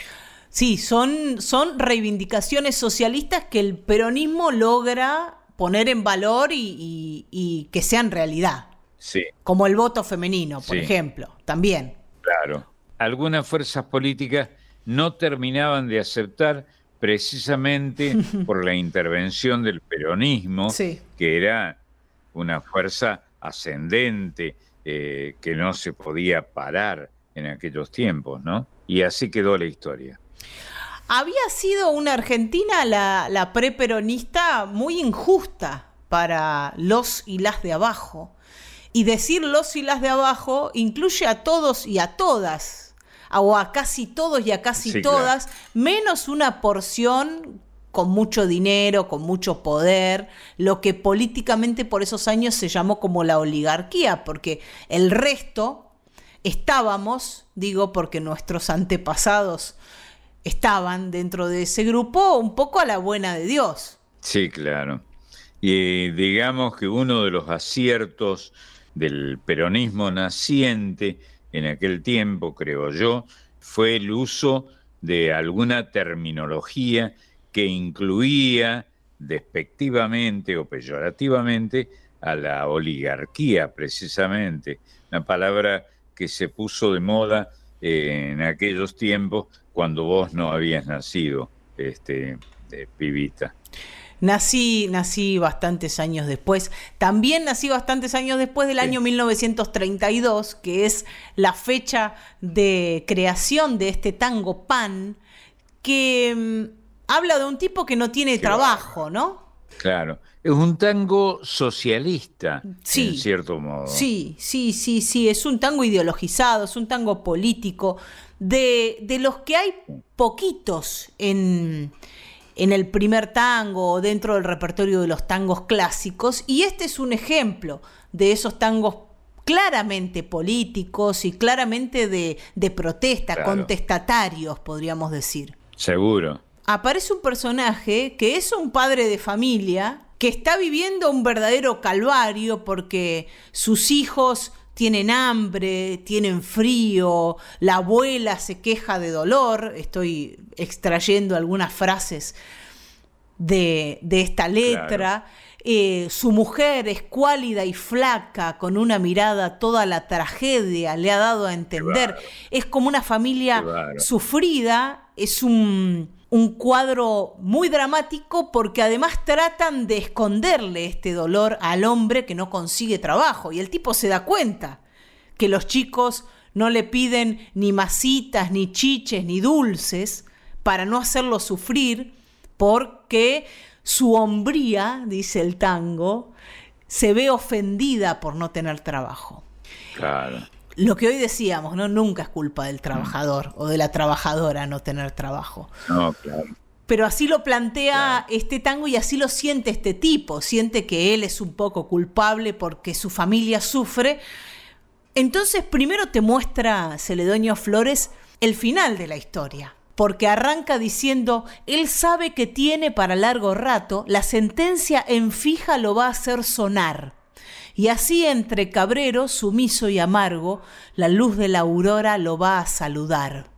Sí, son, son reivindicaciones socialistas que el peronismo logra poner en valor y, y, y que sean realidad. Sí. Como el voto femenino, por sí. ejemplo, también. Claro. Algunas fuerzas políticas no terminaban de aceptar precisamente por la intervención del peronismo, sí. que era una fuerza ascendente, eh, que no se podía parar en aquellos tiempos, ¿no? Y así quedó la historia. Había sido una Argentina, la, la preperonista, muy injusta, para los y las de abajo. Y decir los y las de abajo incluye a todos y a todas, o a casi todos y a casi Sí, claro. todas, menos una porción con mucho dinero, con mucho poder, lo que políticamente por esos años se llamó como la oligarquía, porque el resto estábamos, digo porque nuestros antepasados estaban dentro de ese grupo, un poco a la buena de Dios. Sí, claro. Y digamos que uno de los aciertos del peronismo naciente en aquel tiempo, creo yo, fue el uso de alguna terminología que incluía despectivamente o peyorativamente a la oligarquía, precisamente, una palabra que se puso de moda eh, en aquellos tiempos cuando vos no habías nacido, este, de pibita. Nací, nací bastantes años después. También nací bastantes años después del año 1932, que es la fecha de creación de este tango pan, que mm, habla de un tipo que no tiene trabajo, ¿no? Claro, es un tango socialista, Sí. en cierto modo. Sí, sí, sí, sí, es un tango ideologizado, es un tango político, de, de los que hay poquitos en, en el primer tango o dentro del repertorio de los tangos clásicos, y este es un ejemplo de esos tangos claramente políticos y claramente de, de protesta, Claro. contestatarios, podríamos decir Seguro. aparece un personaje que es un padre de familia que está viviendo un verdadero calvario porque sus hijos tienen hambre, tienen frío, la abuela se queja de dolor, estoy extrayendo algunas frases de, de esta letra. Eh, su mujer es cuálida y flaca, con una mirada toda la tragedia, le ha dado a entender. Es como una familia sufrida, es un, un cuadro muy dramático porque además tratan de esconderle este dolor al hombre que no consigue trabajo y el tipo se da cuenta que los chicos no le piden ni masitas, ni chiches, ni dulces para no hacerlo sufrir porque su hombría, dice el tango, se ve ofendida por no tener trabajo. Claro. Lo que hoy decíamos, ¿no? Nunca es culpa del trabajador o de la trabajadora no tener trabajo. No, claro. Pero así lo plantea este tango y así lo siente este tipo. Siente que él es un poco culpable porque su familia sufre. Entonces primero te muestra Celedonio Flores el final de la historia. Porque arranca diciendo, él sabe que tiene para largo rato, la sentencia en fija lo va a hacer sonar. Y así entre cabrero, sumiso y amargo, la luz de la aurora lo va a saludar.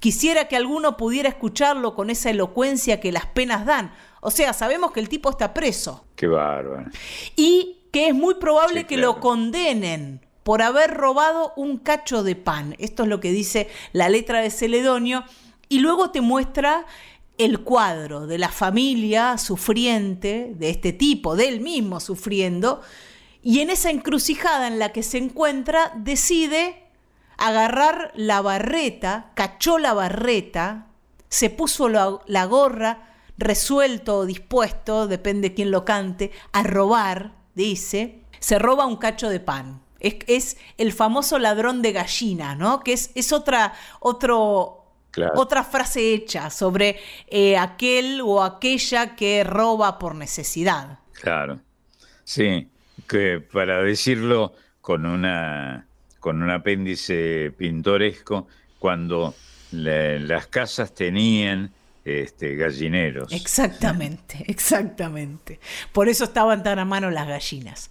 Quisiera que alguno pudiera escucharlo con esa elocuencia que las penas dan. O sea, sabemos que el tipo está preso Qué bárbaro. y que es muy probable Sí, que claro. lo condenen por haber robado un cacho de pan. Esto es lo que dice la letra de Celedonio. Y luego te muestra el cuadro de la familia sufriente, de este tipo, de él mismo sufriendo. Y en esa encrucijada en la que se encuentra, decide agarrar la barreta, cachó la barreta, se puso la, la gorra, resuelto o dispuesto, depende quién lo cante, a robar, dice, se roba un cacho de pan. Es, es el famoso ladrón de gallina, ¿no? Que es, es otra, otro, Claro. otra frase hecha sobre eh, aquel o aquella que roba por necesidad. Claro. Sí, que para decirlo con una con un apéndice pintoresco, cuando la- las casas tenían este, gallineros. Exactamente, exactamente. Por eso estaban tan a mano las gallinas.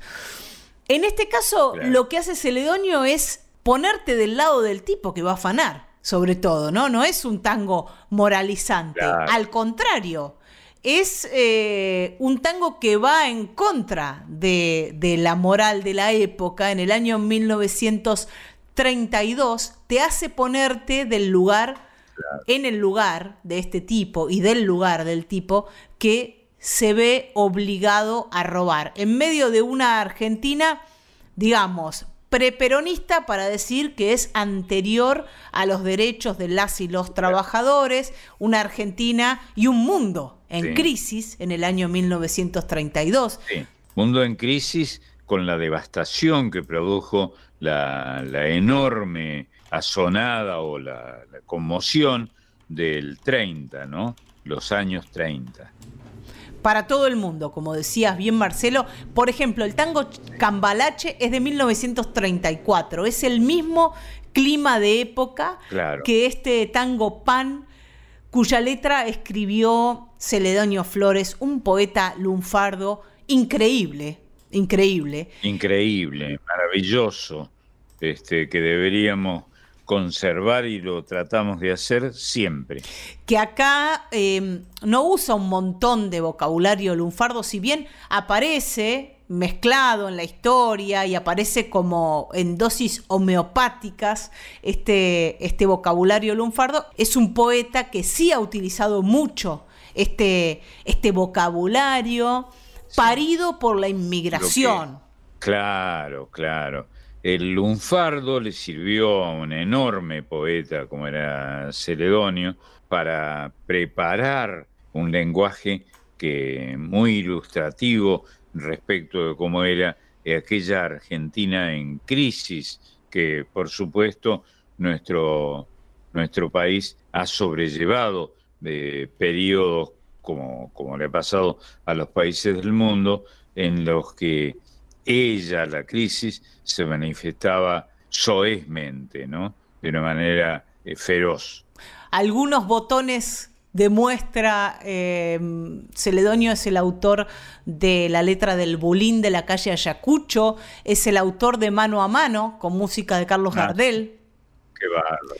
En este caso, Claro. lo que hace Celedonio es ponerte del lado del tipo que va a afanar, sobre todo, ¿no? No es un tango moralizante. Claro. Al contrario, es eh, un tango que va en contra de, de la moral de la época. En el año 1932 te hace ponerte del lugar en el lugar de este tipo y del lugar del tipo que se ve obligado a robar. En medio de una Argentina, digamos, preperonista para decir que es anterior a los derechos de las y los trabajadores, una Argentina y un mundo en Sí. crisis en el año 1932. Sí. mundo en crisis con la devastación que produjo la, la enorme asonada o la, la, conmoción del 30, ¿no? Los años 30. Para todo el mundo, como decías bien Marcelo, por ejemplo, el tango Cambalache es de 1934, es el mismo clima de época claro. que este tango Pan, cuya letra escribió Celedonio Flores, un poeta lunfardo increíble, increíble. Increíble, maravilloso, este, que deberíamos conservar y lo tratamos de hacer siempre. Que acá eh, no usa un montón de vocabulario lunfardo, si bien aparece mezclado en la historia y aparece como en dosis homeopáticas este, este vocabulario lunfardo, es un poeta que sí ha utilizado mucho este, este vocabulario parido por la inmigración. Que, claro, claro. El lunfardo le sirvió a un enorme poeta como era Celedonio para preparar un lenguaje que muy ilustrativo respecto de cómo era aquella Argentina en crisis que por supuesto nuestro, nuestro país ha sobrellevado de periodos como, como le ha pasado a los países del mundo en los que ella, la crisis, se manifestaba soezmente, ¿no? De una manera eh, feroz. Algunos botones de muestra, eh, Celedonio es el autor de la letra del Bulín de la calle Ayacucho, es el autor de Mano a Mano, con música de Carlos ah, Gardel. Qué bárbaro.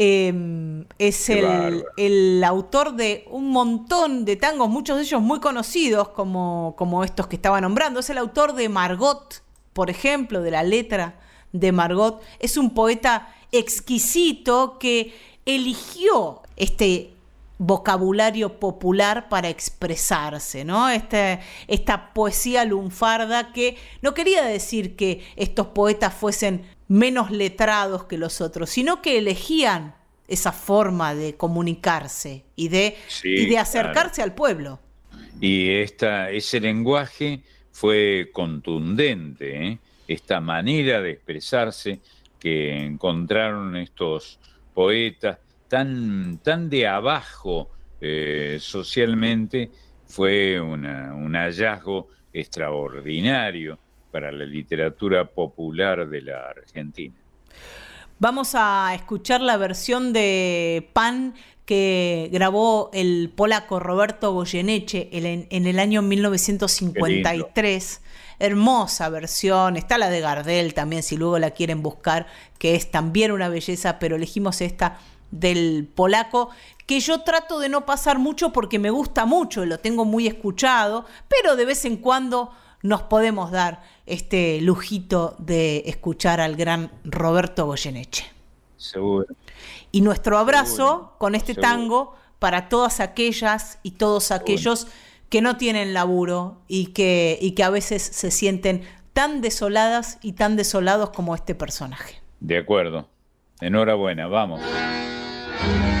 Eh, es el, el, autor de un montón de tangos, muchos de ellos muy conocidos, como, como estos que estaba nombrando. Es el autor de Margot, por ejemplo, de la letra de Margot. Es un poeta exquisito que eligió este vocabulario popular para expresarse, ¿no? Este, esta poesía lunfarda que no quería decir que estos poetas fuesen menos letrados que los otros, sino que elegían esa forma de comunicarse y de, sí, y de acercarse claro. al pueblo. Y esta, ese lenguaje fue contundente, ¿eh? esta manera de expresarse que encontraron estos poetas tan, tan de abajo eh, socialmente, fue una, un hallazgo extraordinario para la literatura popular de la Argentina. Vamos a escuchar la versión de Pan que grabó el polaco Roberto Goyeneche en, en el año 1953. Hermosa versión, está la de Gardel también, si luego la quieren buscar, que es también una belleza, pero elegimos esta del polaco, que yo trato de no pasar mucho porque me gusta mucho y lo tengo muy escuchado, pero de vez en cuando nos podemos dar este lujito de escuchar al gran Roberto Goyeneche. Seguro. Y nuestro abrazo Seguro. con este Seguro. tango para todas aquellas y todos aquellos Seguro. que no tienen laburo y que, y que a veces se sienten tan desoladas y tan desolados como este personaje. De acuerdo. Enhorabuena, vamos. Que tiene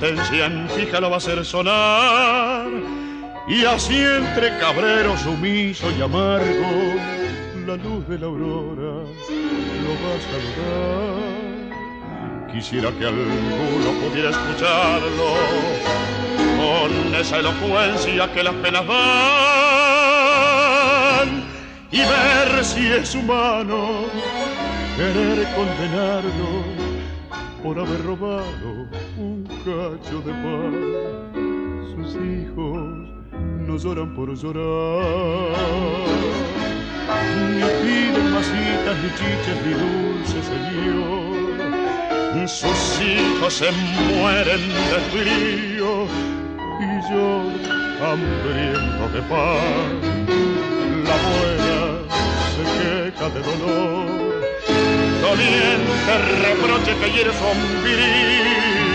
sentencia en fija lo va a hacer sonar. Y así entre cabrero sumiso y amargo, la luz de la aurora lo va a saludar. Quisiera que alguno pudiera escucharlo con esa elocuencia que las penas dan y ver si es humano querer condenarlo por haber robado cacho de pan. Sus hijos no lloran por llorar, ni piden masitas, ni chiches, ni dulces, señor. Sus hijos se mueren de frío y yo hambriento de pan. La buena se queja de dolor, doliente reproche que hiere su hombría,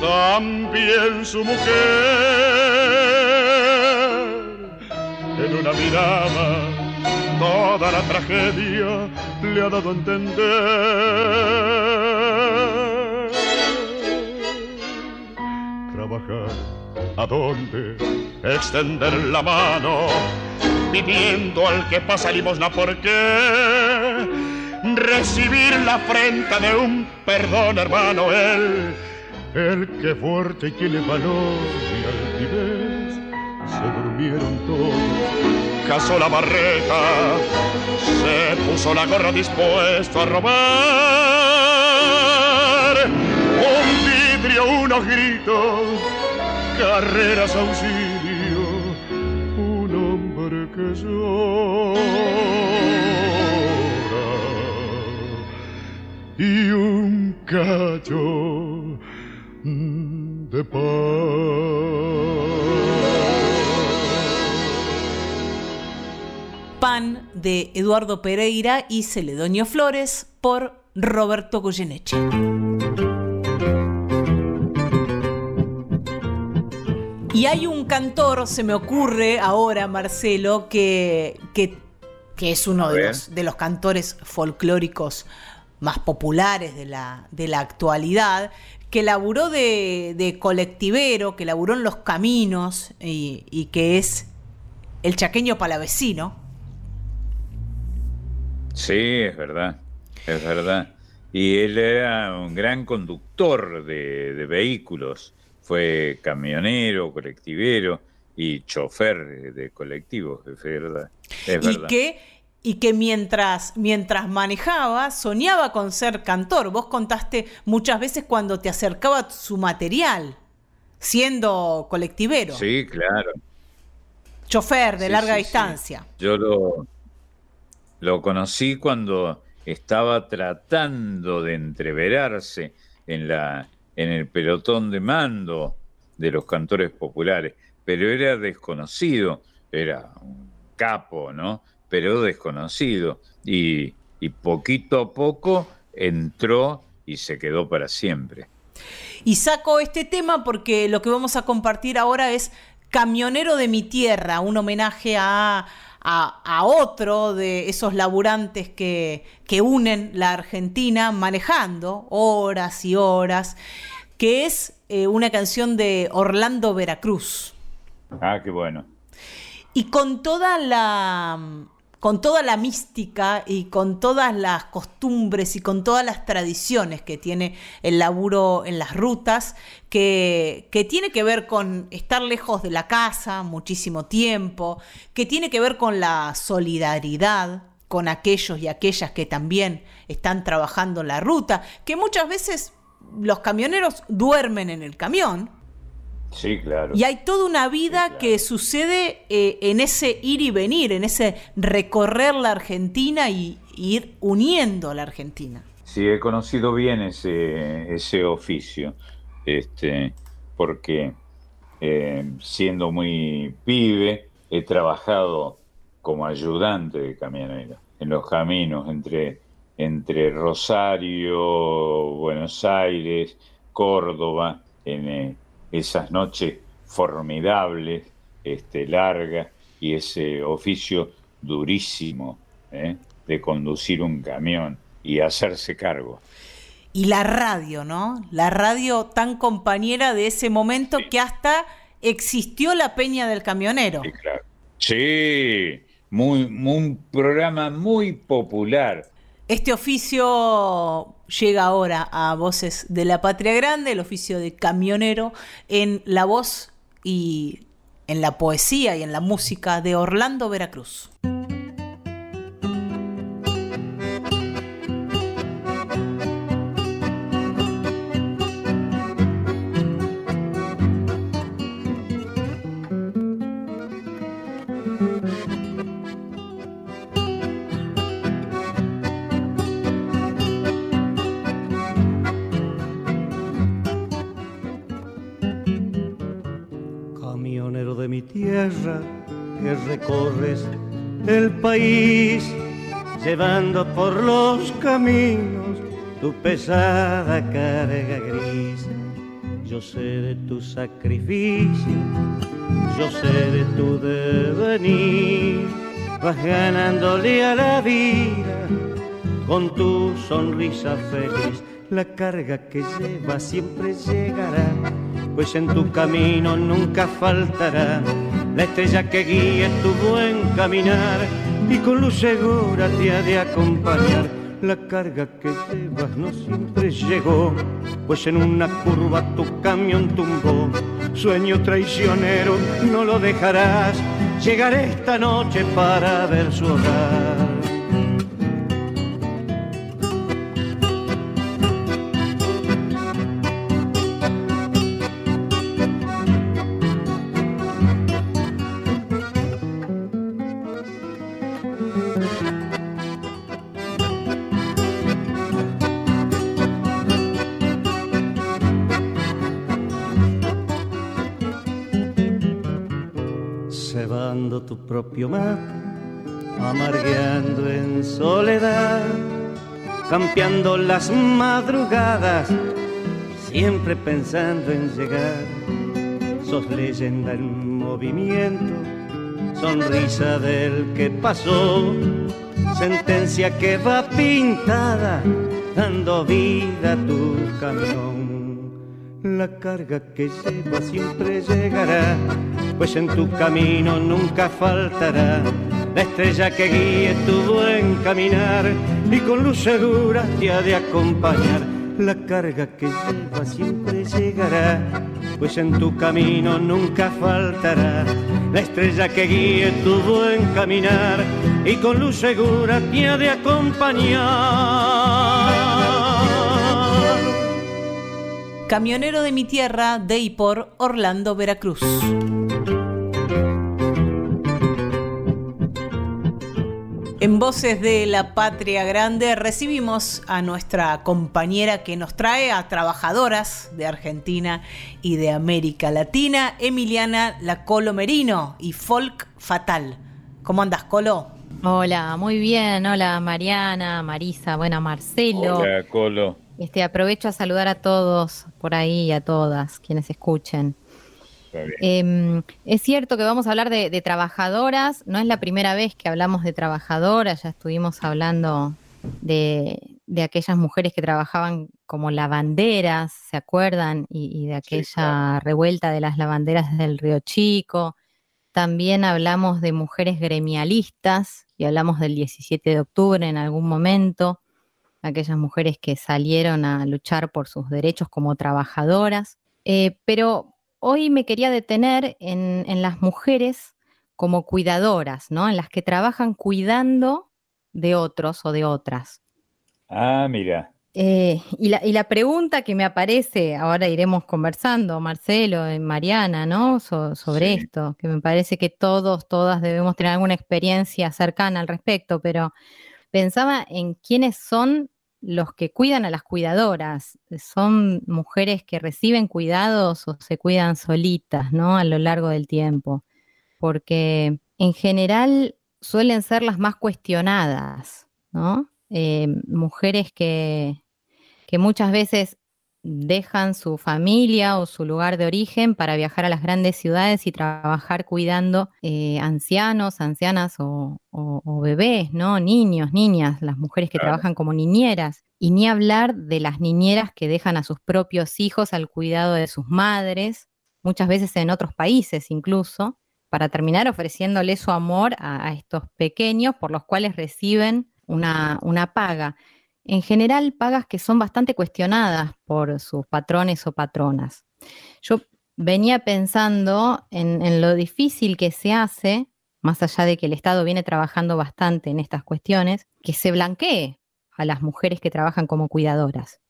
también su mujer. En una mirada toda la tragedia le ha dado a entender. Trabajar, ¿a dónde? Extender la mano, pidiendo al que pasa limosna, ¿por qué? Recibir la afrenta de un perdón, hermano, él, el que fuerte tiene valor y altivez, se durmieron todos casó la barreta, se puso la gorra dispuesto a robar. Un vidrio, unos gritos, carreras, auxilio, un hombre que llora y un cacho de paz. Pan de Eduardo Pereira y Celedonio Flores por Roberto Goyeneche. Y hay un cantor, se me ocurre ahora, Marcelo, que, que, que es uno de los, de los, cantores folclóricos más populares de la, de la actualidad, que laburó de, de, colectivero, que laburó en los caminos y, y que es el chaqueño palavecino, Sí, es verdad, es verdad. Y él era un gran conductor de, de vehículos, fue camionero, colectivero y chofer de colectivos, es verdad. Es y verdad. que y que mientras, mientras manejaba soñaba con ser cantor. Vos contaste muchas veces cuando te acercaba su material, siendo colectivero. Sí, claro. Chofer de Sí, larga sí, sí. distancia. Yo lo, lo conocí cuando estaba tratando de entreverarse en, la, en el pelotón de mando de los cantores populares, pero era desconocido, era un capo, ¿no? Pero desconocido. Y, y poquito a poco entró y se quedó para siempre. Y saco este tema porque lo que vamos a compartir ahora es Camionero de mi tierra, un homenaje a, a, a otro de esos laburantes que, que, unen la Argentina manejando horas y horas, que es eh, una canción de Orlando Veracruz. Ah, qué bueno. Y con toda la con toda la mística y con todas las costumbres y con todas las tradiciones que tiene el laburo en las rutas, que, que, tiene que ver con estar lejos de la casa muchísimo tiempo, que tiene que ver con la solidaridad con aquellos y aquellas que también están trabajando en la ruta, que muchas veces los camioneros duermen en el camión, Sí, claro. y hay toda una vida Sí, claro. que sucede eh, en ese ir y venir, en ese recorrer la Argentina y ir uniendo a la Argentina. Sí, he conocido bien ese, ese oficio, este, porque eh, siendo muy pibe he trabajado como ayudante de camionero en los caminos entre, entre Rosario, Buenos Aires, Córdoba, en eh, esas noches formidables, este, largas, y ese oficio durísimo ¿eh? de conducir un camión y hacerse cargo. y la radio, ¿no? La radio tan compañera de ese momento que hasta existió la Peña del Camionero. Sí, claro. Sí, muy, un programa muy popular. Este oficio llega ahora a Voces de la Patria Grande, el oficio de camionero, en la voz y en la poesía y en la música de Orlando Veracruz. Llevando por los caminos tu pesada carga gris. Yo sé de tu sacrificio, yo sé de tu devenir, vas ganándole a la vida con tu sonrisa feliz. La carga que llevas siempre llegará pues en tu camino nunca faltará la estrella que guíe tu buen caminar y con luz segura te ha de acompañar. La carga que llevas no siempre llegó, pues en una curva tu camión tumbó. Sueño traicionero, no lo dejarás. Llegaré esta noche para ver su hogar. Propio mate, amargueando en soledad, campeando las madrugadas, siempre pensando en llegar. Sos leyenda en movimiento, sonrisa del que pasó, sentencia que va pintada, dando vida a tu camión. La carga que lleva siempre llegará pues en tu camino nunca faltará la estrella que guíe tu buen caminar y con luz segura te ha de acompañar. La carga que lleva siempre llegará, pues en tu camino nunca faltará la estrella que guíe tu buen caminar y con luz segura te ha de acompañar. Camionero de mi tierra, de y por Orlando, Veracruz. En Voces de la Patria Grande recibimos a nuestra compañera que nos trae a trabajadoras de Argentina y de América Latina, Emiliana La Colo Merino y Folk Fatal. ¿Cómo andas, Colo? Hola, muy bien. Hola, Mariana, Marisa, bueno, Marcelo. Hola, Colo. Este, aprovecho a saludar a todos por ahí y a todas quienes escuchen. Em, es cierto que vamos a hablar de, trabajadoras, no es la primera vez que hablamos de trabajadoras, ya estuvimos hablando de, aquellas mujeres que trabajaban como lavanderas, ¿se acuerdan? Y, de aquella revuelta de las lavanderas del Río Chico. También hablamos de mujeres gremialistas y hablamos del 17 de octubre en algún momento, aquellas mujeres que salieron a luchar por sus derechos como trabajadoras. Eh, pero hoy me quería detener en, las mujeres como cuidadoras, ¿no? En las que trabajan cuidando de otros o de otras. Ah, mira. Eh, y, la, pregunta que me aparece, ahora iremos conversando, Marcelo y Mariana, ¿no? sobre esto, que me parece que todos, todas debemos tener alguna experiencia cercana al respecto, pero pensaba en quiénes son los que cuidan a las cuidadoras son mujeres que reciben cuidados o se cuidan solitas, ¿no? A lo largo del tiempo. Porque en general suelen ser las más cuestionadas, ¿no? Eh, mujeres que, que muchas veces dejan su familia o su lugar de origen para viajar a las grandes ciudades y trabajar cuidando eh, ancianos, ancianas o, bebés, ¿no? Niños, niñas, las mujeres que trabajan como niñeras. Y ni hablar de las niñeras que dejan a sus propios hijos al cuidado de sus madres, muchas veces en otros países incluso, para terminar ofreciéndole su amor a, estos pequeños por los cuales reciben una, una paga. En general, pagas que son bastante cuestionadas por sus patrones o patronas. Yo venía pensando en, lo difícil que se hace, más allá de que el Estado viene trabajando bastante en estas cuestiones, que se blanquee a las mujeres que trabajan como cuidadoras.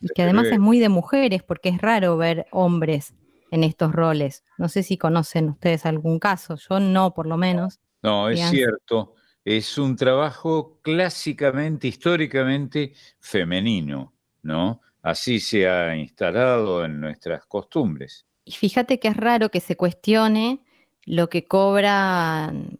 Y que además es muy de mujeres, porque es raro ver hombres en estos roles. No sé si conocen ustedes algún caso, yo no por lo menos. No, es cierto, es un trabajo clásicamente, históricamente femenino, ¿no? Así se ha instalado en nuestras costumbres. Y fíjate que es raro que se cuestione lo que cobran,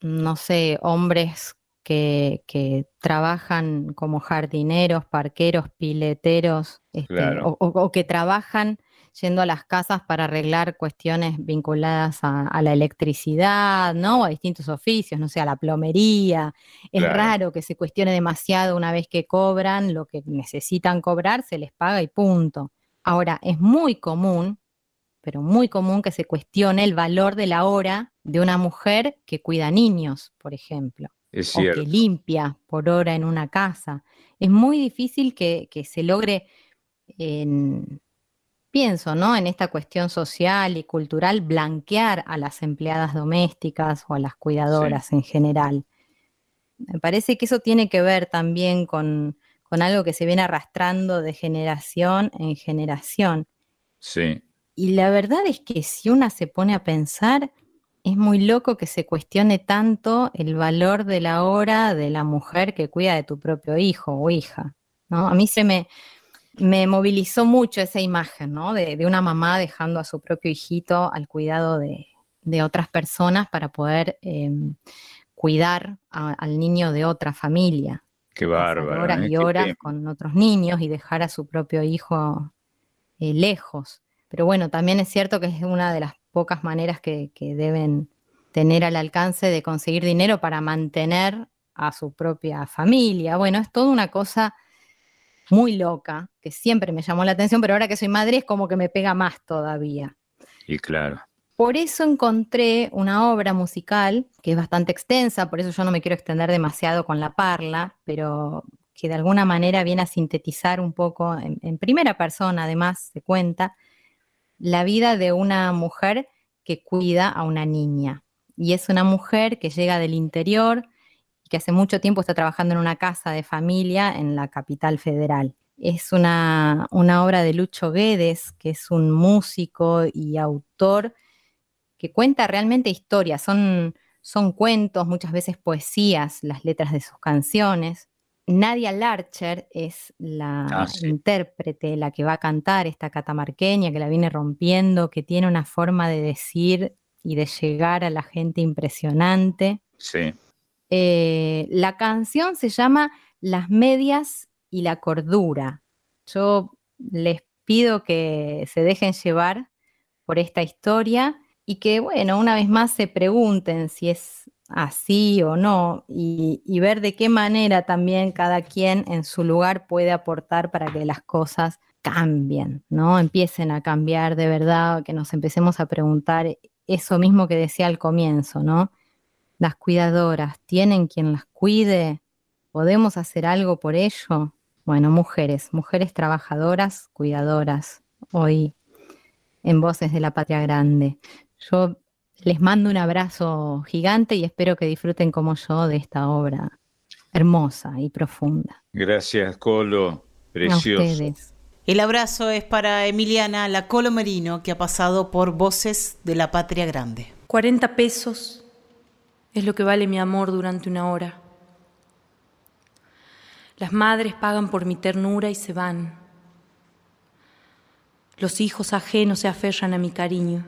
no sé, hombres que, trabajan como jardineros, parqueros, pileteros, este, o, que trabajan yendo a las casas para arreglar cuestiones vinculadas a, la electricidad, ¿no? A distintos oficios, no sé, a la plomería. Es raro que se cuestione demasiado una vez que cobran lo que necesitan cobrar, se les paga y punto. Ahora, es muy común, pero muy común que se cuestione el valor de la hora de una mujer que cuida niños, por ejemplo. Es o que limpia por hora en una casa. Es muy difícil que, que se logre en, pienso, ¿no? En esta cuestión social y cultural, blanquear a las empleadas domésticas o a las cuidadoras en general. Me parece que eso tiene que ver también con, algo que se viene arrastrando de generación en generación. Sí. Y la verdad es que si una se pone a pensar, es muy loco que se cuestione tanto el valor de la hora de la mujer que cuida de tu propio hijo o hija. ¿no? A mí se me, me movilizó mucho esa imagen, ¿no? De, una mamá dejando a su propio hijito al cuidado de, otras personas para poder em, cuidar al niño de otra familia. Qué bárbaro. Horas ¿eh? y horas con otros niños y dejar a su propio hijo eh, lejos. Pero bueno, también es cierto que es una de las pocas maneras que, que deben tener al alcance de conseguir dinero para mantener a su propia familia. Bueno, es toda una cosa muy loca, que siempre me llamó la atención, pero ahora que soy madre es como que me pega más todavía. Y claro. Por eso encontré una obra musical que es bastante extensa, por eso yo no me quiero extender demasiado con la parla, pero que de alguna manera viene a sintetizar un poco, en, primera persona además se cuenta, la vida de una mujer que cuida a una niña. Y es una mujer que llega del interior, que hace mucho tiempo está trabajando en una casa de familia en la capital federal. Es una, obra de Lucho Guedes, que es un músico y autor que cuenta realmente historias. Son, son cuentos, muchas veces poesías, las letras de sus canciones. Nadia Larcher es la ah, intérprete, la que va a cantar esta catamarqueña, que la viene rompiendo, que tiene una forma de decir y de llegar a la gente impresionante. Sí. Eh, la canción se llama Las medias y la cordura. Yo les pido que se dejen llevar por esta historia y que, bueno, una vez más se pregunten si es así o no y, y, ver de qué manera también cada quien en su lugar puede aportar para que las cosas cambien, ¿no? Empiecen a cambiar de verdad, que nos empecemos a preguntar eso mismo que decía al comienzo, ¿no? Las cuidadoras tienen quien las cuide? ¿Podemos hacer algo por ello? Bueno, mujeres, mujeres trabajadoras, cuidadoras, hoy en Voces de la Patria Grande. Yo les mando un abrazo gigante y espero que disfruten como yo de esta obra hermosa y profunda. Gracias, Colo. Precioso. El abrazo es para Emiliana La Colo Merino, que ha pasado por Voces de la Patria Grande. 40 pesos es lo que vale mi amor durante una hora. Las madres pagan por mi ternura y se van. Los hijos ajenos se aferran a mi cariño.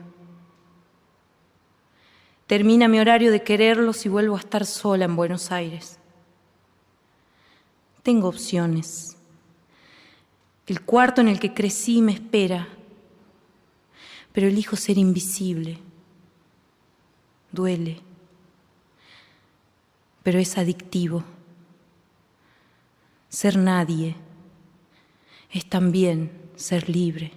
Termina mi horario de quererlos y vuelvo a estar sola en Buenos Aires. Tengo opciones. El cuarto en el que crecí me espera, pero elijo ser invisible. Duele pero es adictivo. ser nadie es también ser libre.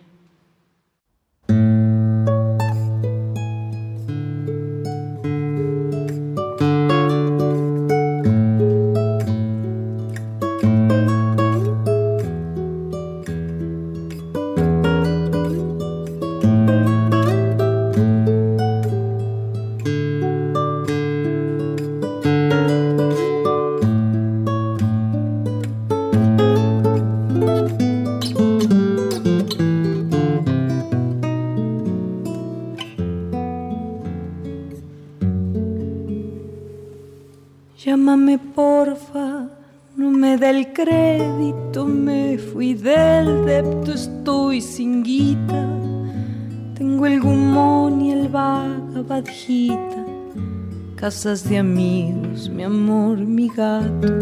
Casas de amigos, mi amor, mi gato.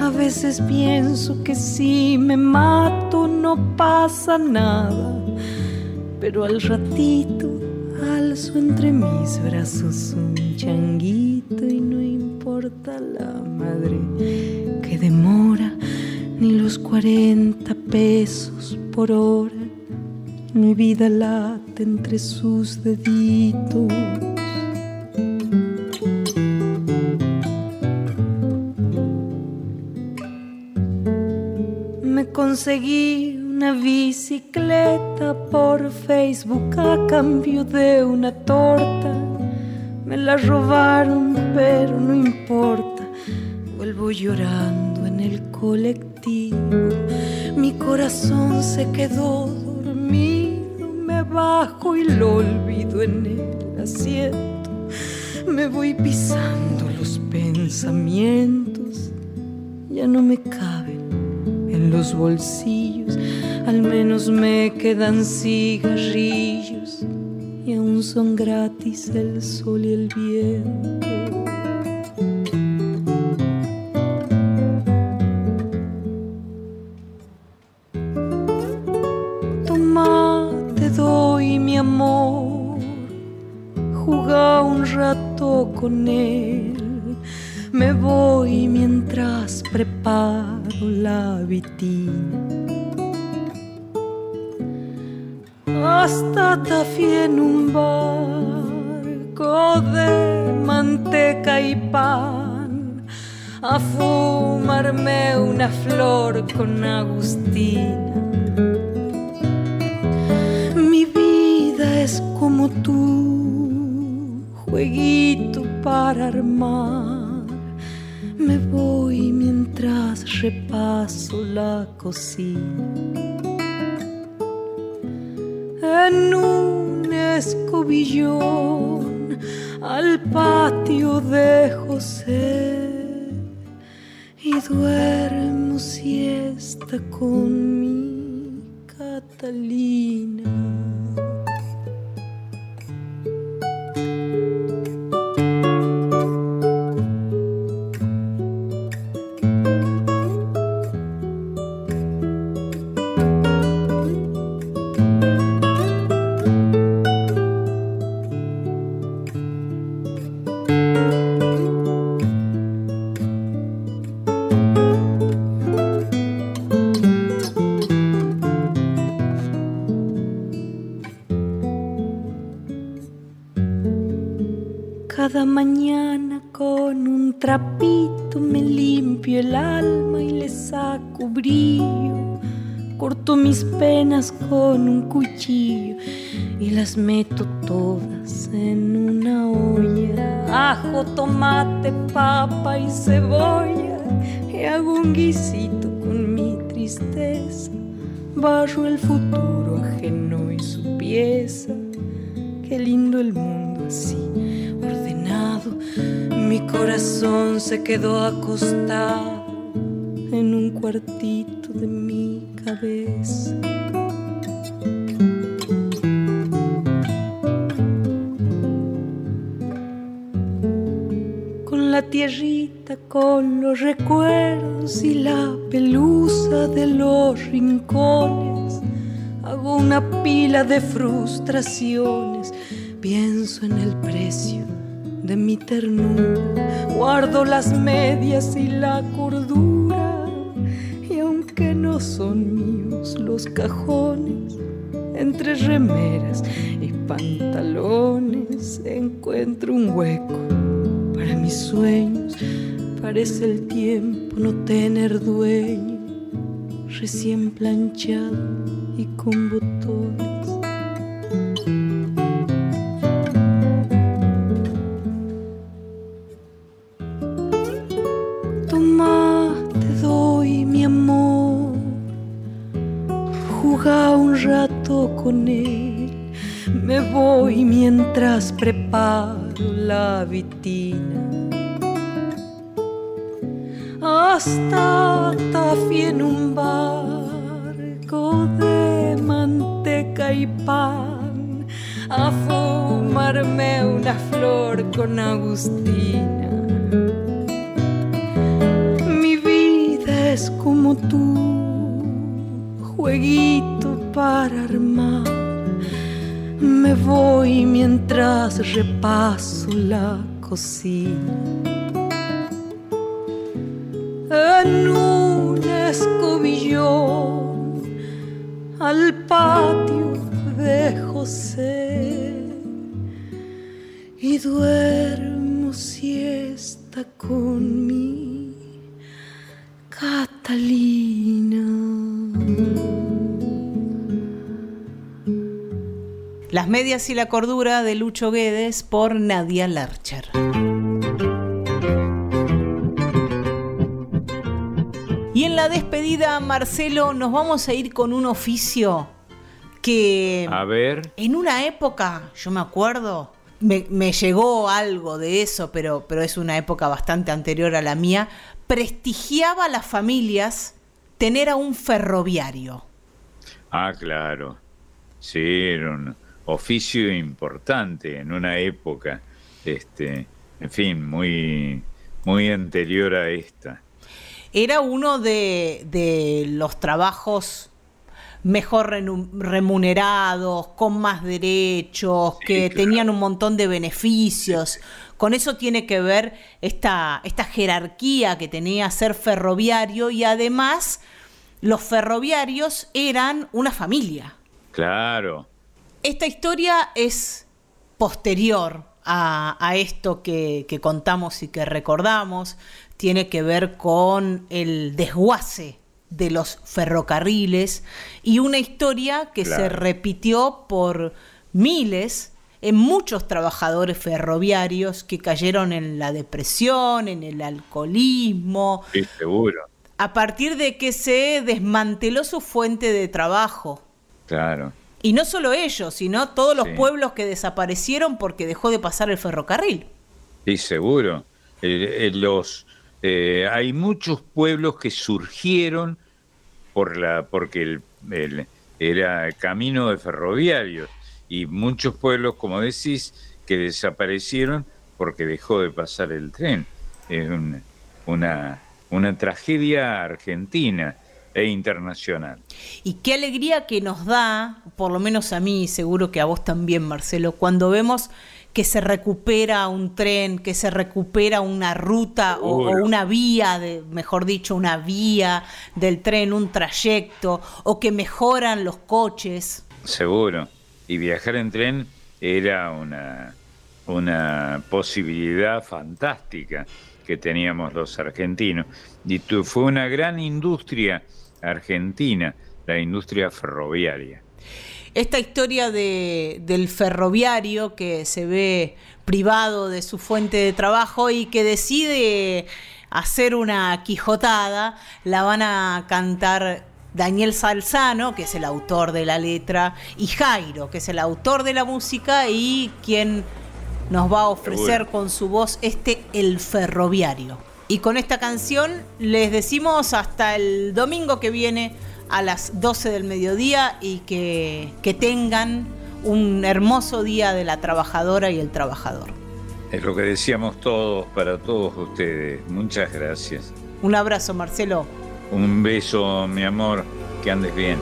A veces pienso que si me mato no pasa nada, pero al ratito alzo entre mis brazos un changuito y no importa la madre que demora, ni los 40 pesos por hora. Mi vida late entre sus deditos. Conseguí una bicicleta por Facebook a cambio de una torta. Me la robaron, pero no importa. Vuelvo llorando en el colectivo. Mi corazón se quedó dormido. Me bajo y lo olvido en el asiento. Me voy pisando los pensamientos. Ya no me caben los bolsillos, al menos me quedan cigarrillos y aún son gratis el sol y el viento. Toma, te doy mi amor, juega un rato con él, me voy mientras preparo la vitina. Hasta Tafí en un barco de manteca y pan, a fumarme una flor con Agustina. Mi vida es como tú, jueguito para armar me voy mientras repaso la cocina. En un escobillón al patio de José y duermo siesta con mi Catalina. Con un cuchillo y las meto todas en una olla. Ajo, tomate, papa y cebolla. Y hago un guisito con mi tristeza. Barro el futuro ajeno y su pieza. Qué lindo el mundo así, ordenado. Mi corazón se quedó acostado en un cuartito de mi cabeza. tierrita con los recuerdos y la pelusa de los rincones. Hago una pila de frustraciones, pienso en el precio de mi ternura, guardo las medias y la cordura todos son míos los cajones. Entre remeras y pantalones encuentro un hueco para mis sueños. Parece el tiempo no tener dueño, recién planchado y con botones. Me voy mientras preparo la vitina. Hasta Tafi en un barco de manteca y pan. A fumarme una flor con Agustina. Mi vida es como tú, jueguito para armar. Me voy mientras repaso la cocina. En un escobillón al patio de José y duermo siesta con mi Las medias y la cordura de Lucho Guedes por Nadia Larcher. Y en la despedida, Marcelo, nos vamos a ir con un oficio que... A ver. En una época, yo me acuerdo, me, llegó algo de eso, pero, pero es una época bastante anterior a la mía, prestigiaba a las familias tener a un ferroviario. Ah, claro. Sí, era un, oficio importante en una época, este, en fin, muy, muy anterior a esta. Era uno de, los trabajos mejor remunerados, con más derechos, que tenían un montón de beneficios. Con eso tiene que ver esta, esta jerarquía que tenía ser ferroviario y además los ferroviarios eran una familia. Claro, esta historia es posterior a, esto que, contamos y que recordamos. Tiene que ver con el desguace de los ferrocarriles y una historia que se repitió por miles en muchos trabajadores ferroviarios que cayeron en la depresión, en el alcoholismo. Sí, seguro. A partir de que se desmanteló su fuente de trabajo. Claro. Y no solo ellos, sino todos los pueblos que desaparecieron porque dejó de pasar el ferrocarril. Sí, seguro. Eh, eh, los, eh, hay muchos pueblos que surgieron por la, porque el, era camino de ferroviarios y muchos pueblos, como decís, que desaparecieron porque dejó de pasar el tren. Es una, una tragedia argentina e internacional. Y qué alegría que nos da, por lo menos a mí, seguro que a vos también, Marcelo, cuando vemos que se recupera un tren, que se recupera una ruta o, una vía, de, mejor dicho, una vía del tren, un trayecto, o que mejoran los coches. Seguro. Y viajar en tren era una, una posibilidad fantástica que teníamos los argentinos. Y fue una gran industria argentina, la industria ferroviaria. Esta historia de, del ferroviario que se ve privado de su fuente de trabajo y que decide hacer una quijotada, la van a cantar Daniel Salzano, que es el autor de la letra, y Jairo, que es el autor de la música y quien nos va a ofrecer con su voz este El Ferroviario. Y con esta canción les decimos hasta el domingo que viene a las 12 del mediodía y que, que tengan un hermoso día de la trabajadora y el trabajador. Es lo que decíamos todos para todos ustedes. Muchas gracias. Un abrazo, Marcelo. Un beso, mi amor. Que andes bien.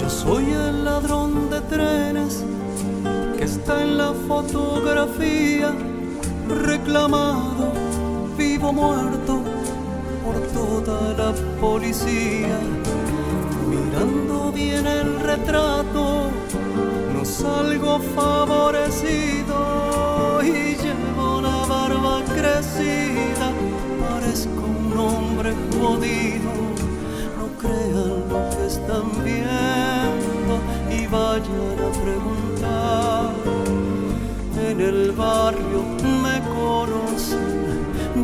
Yo soy el ladrón de trenes que está en la fotografía reclamado vivo muerto por pregunta la policía, mirando bien el retrato, no salgo favorecido y llevo la barba crecida, parezco un hombre jodido. No crean lo que están viendo y vayan a preguntar. En el barrio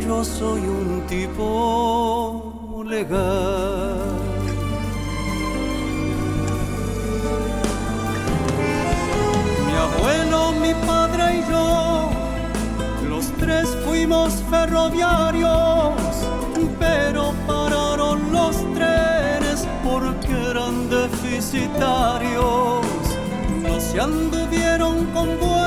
yo soy un tipo legal. Mi abuelo, mi padre y yo, los tres fuimos ferroviarios, pero pararon los trenes porque eran deficitarios. No se anduvieron con vueltas,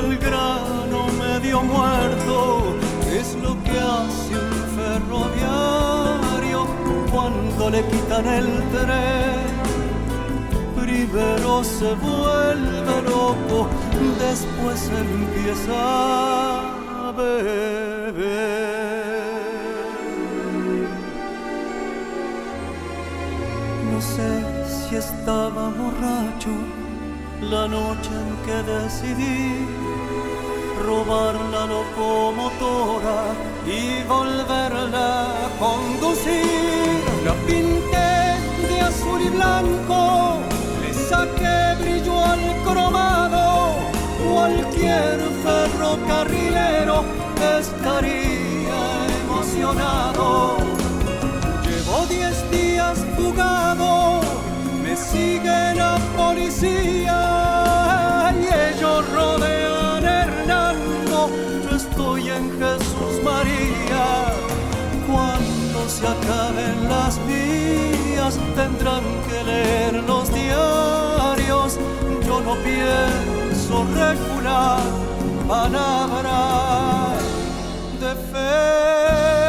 Belgrano medio muerto. Es lo que hace un ferroviario cuando le quitan el tren. Primero se vuelve loco, después empieza a beber. No sé si estaba borracho la noche en que decidí robar la locomotora y volverla a conducir. La pinté de azul y blanco, le saqué brillo al cromado. Cualquier ferrocarrilero estaría emocionado. Llevo diez días fugado, me sigue la policía y ellos rodean. Estoy en Jesús María. Cuando se acaben las vías, tendrán que leer los diarios. Yo no pienso recular palabras de fe.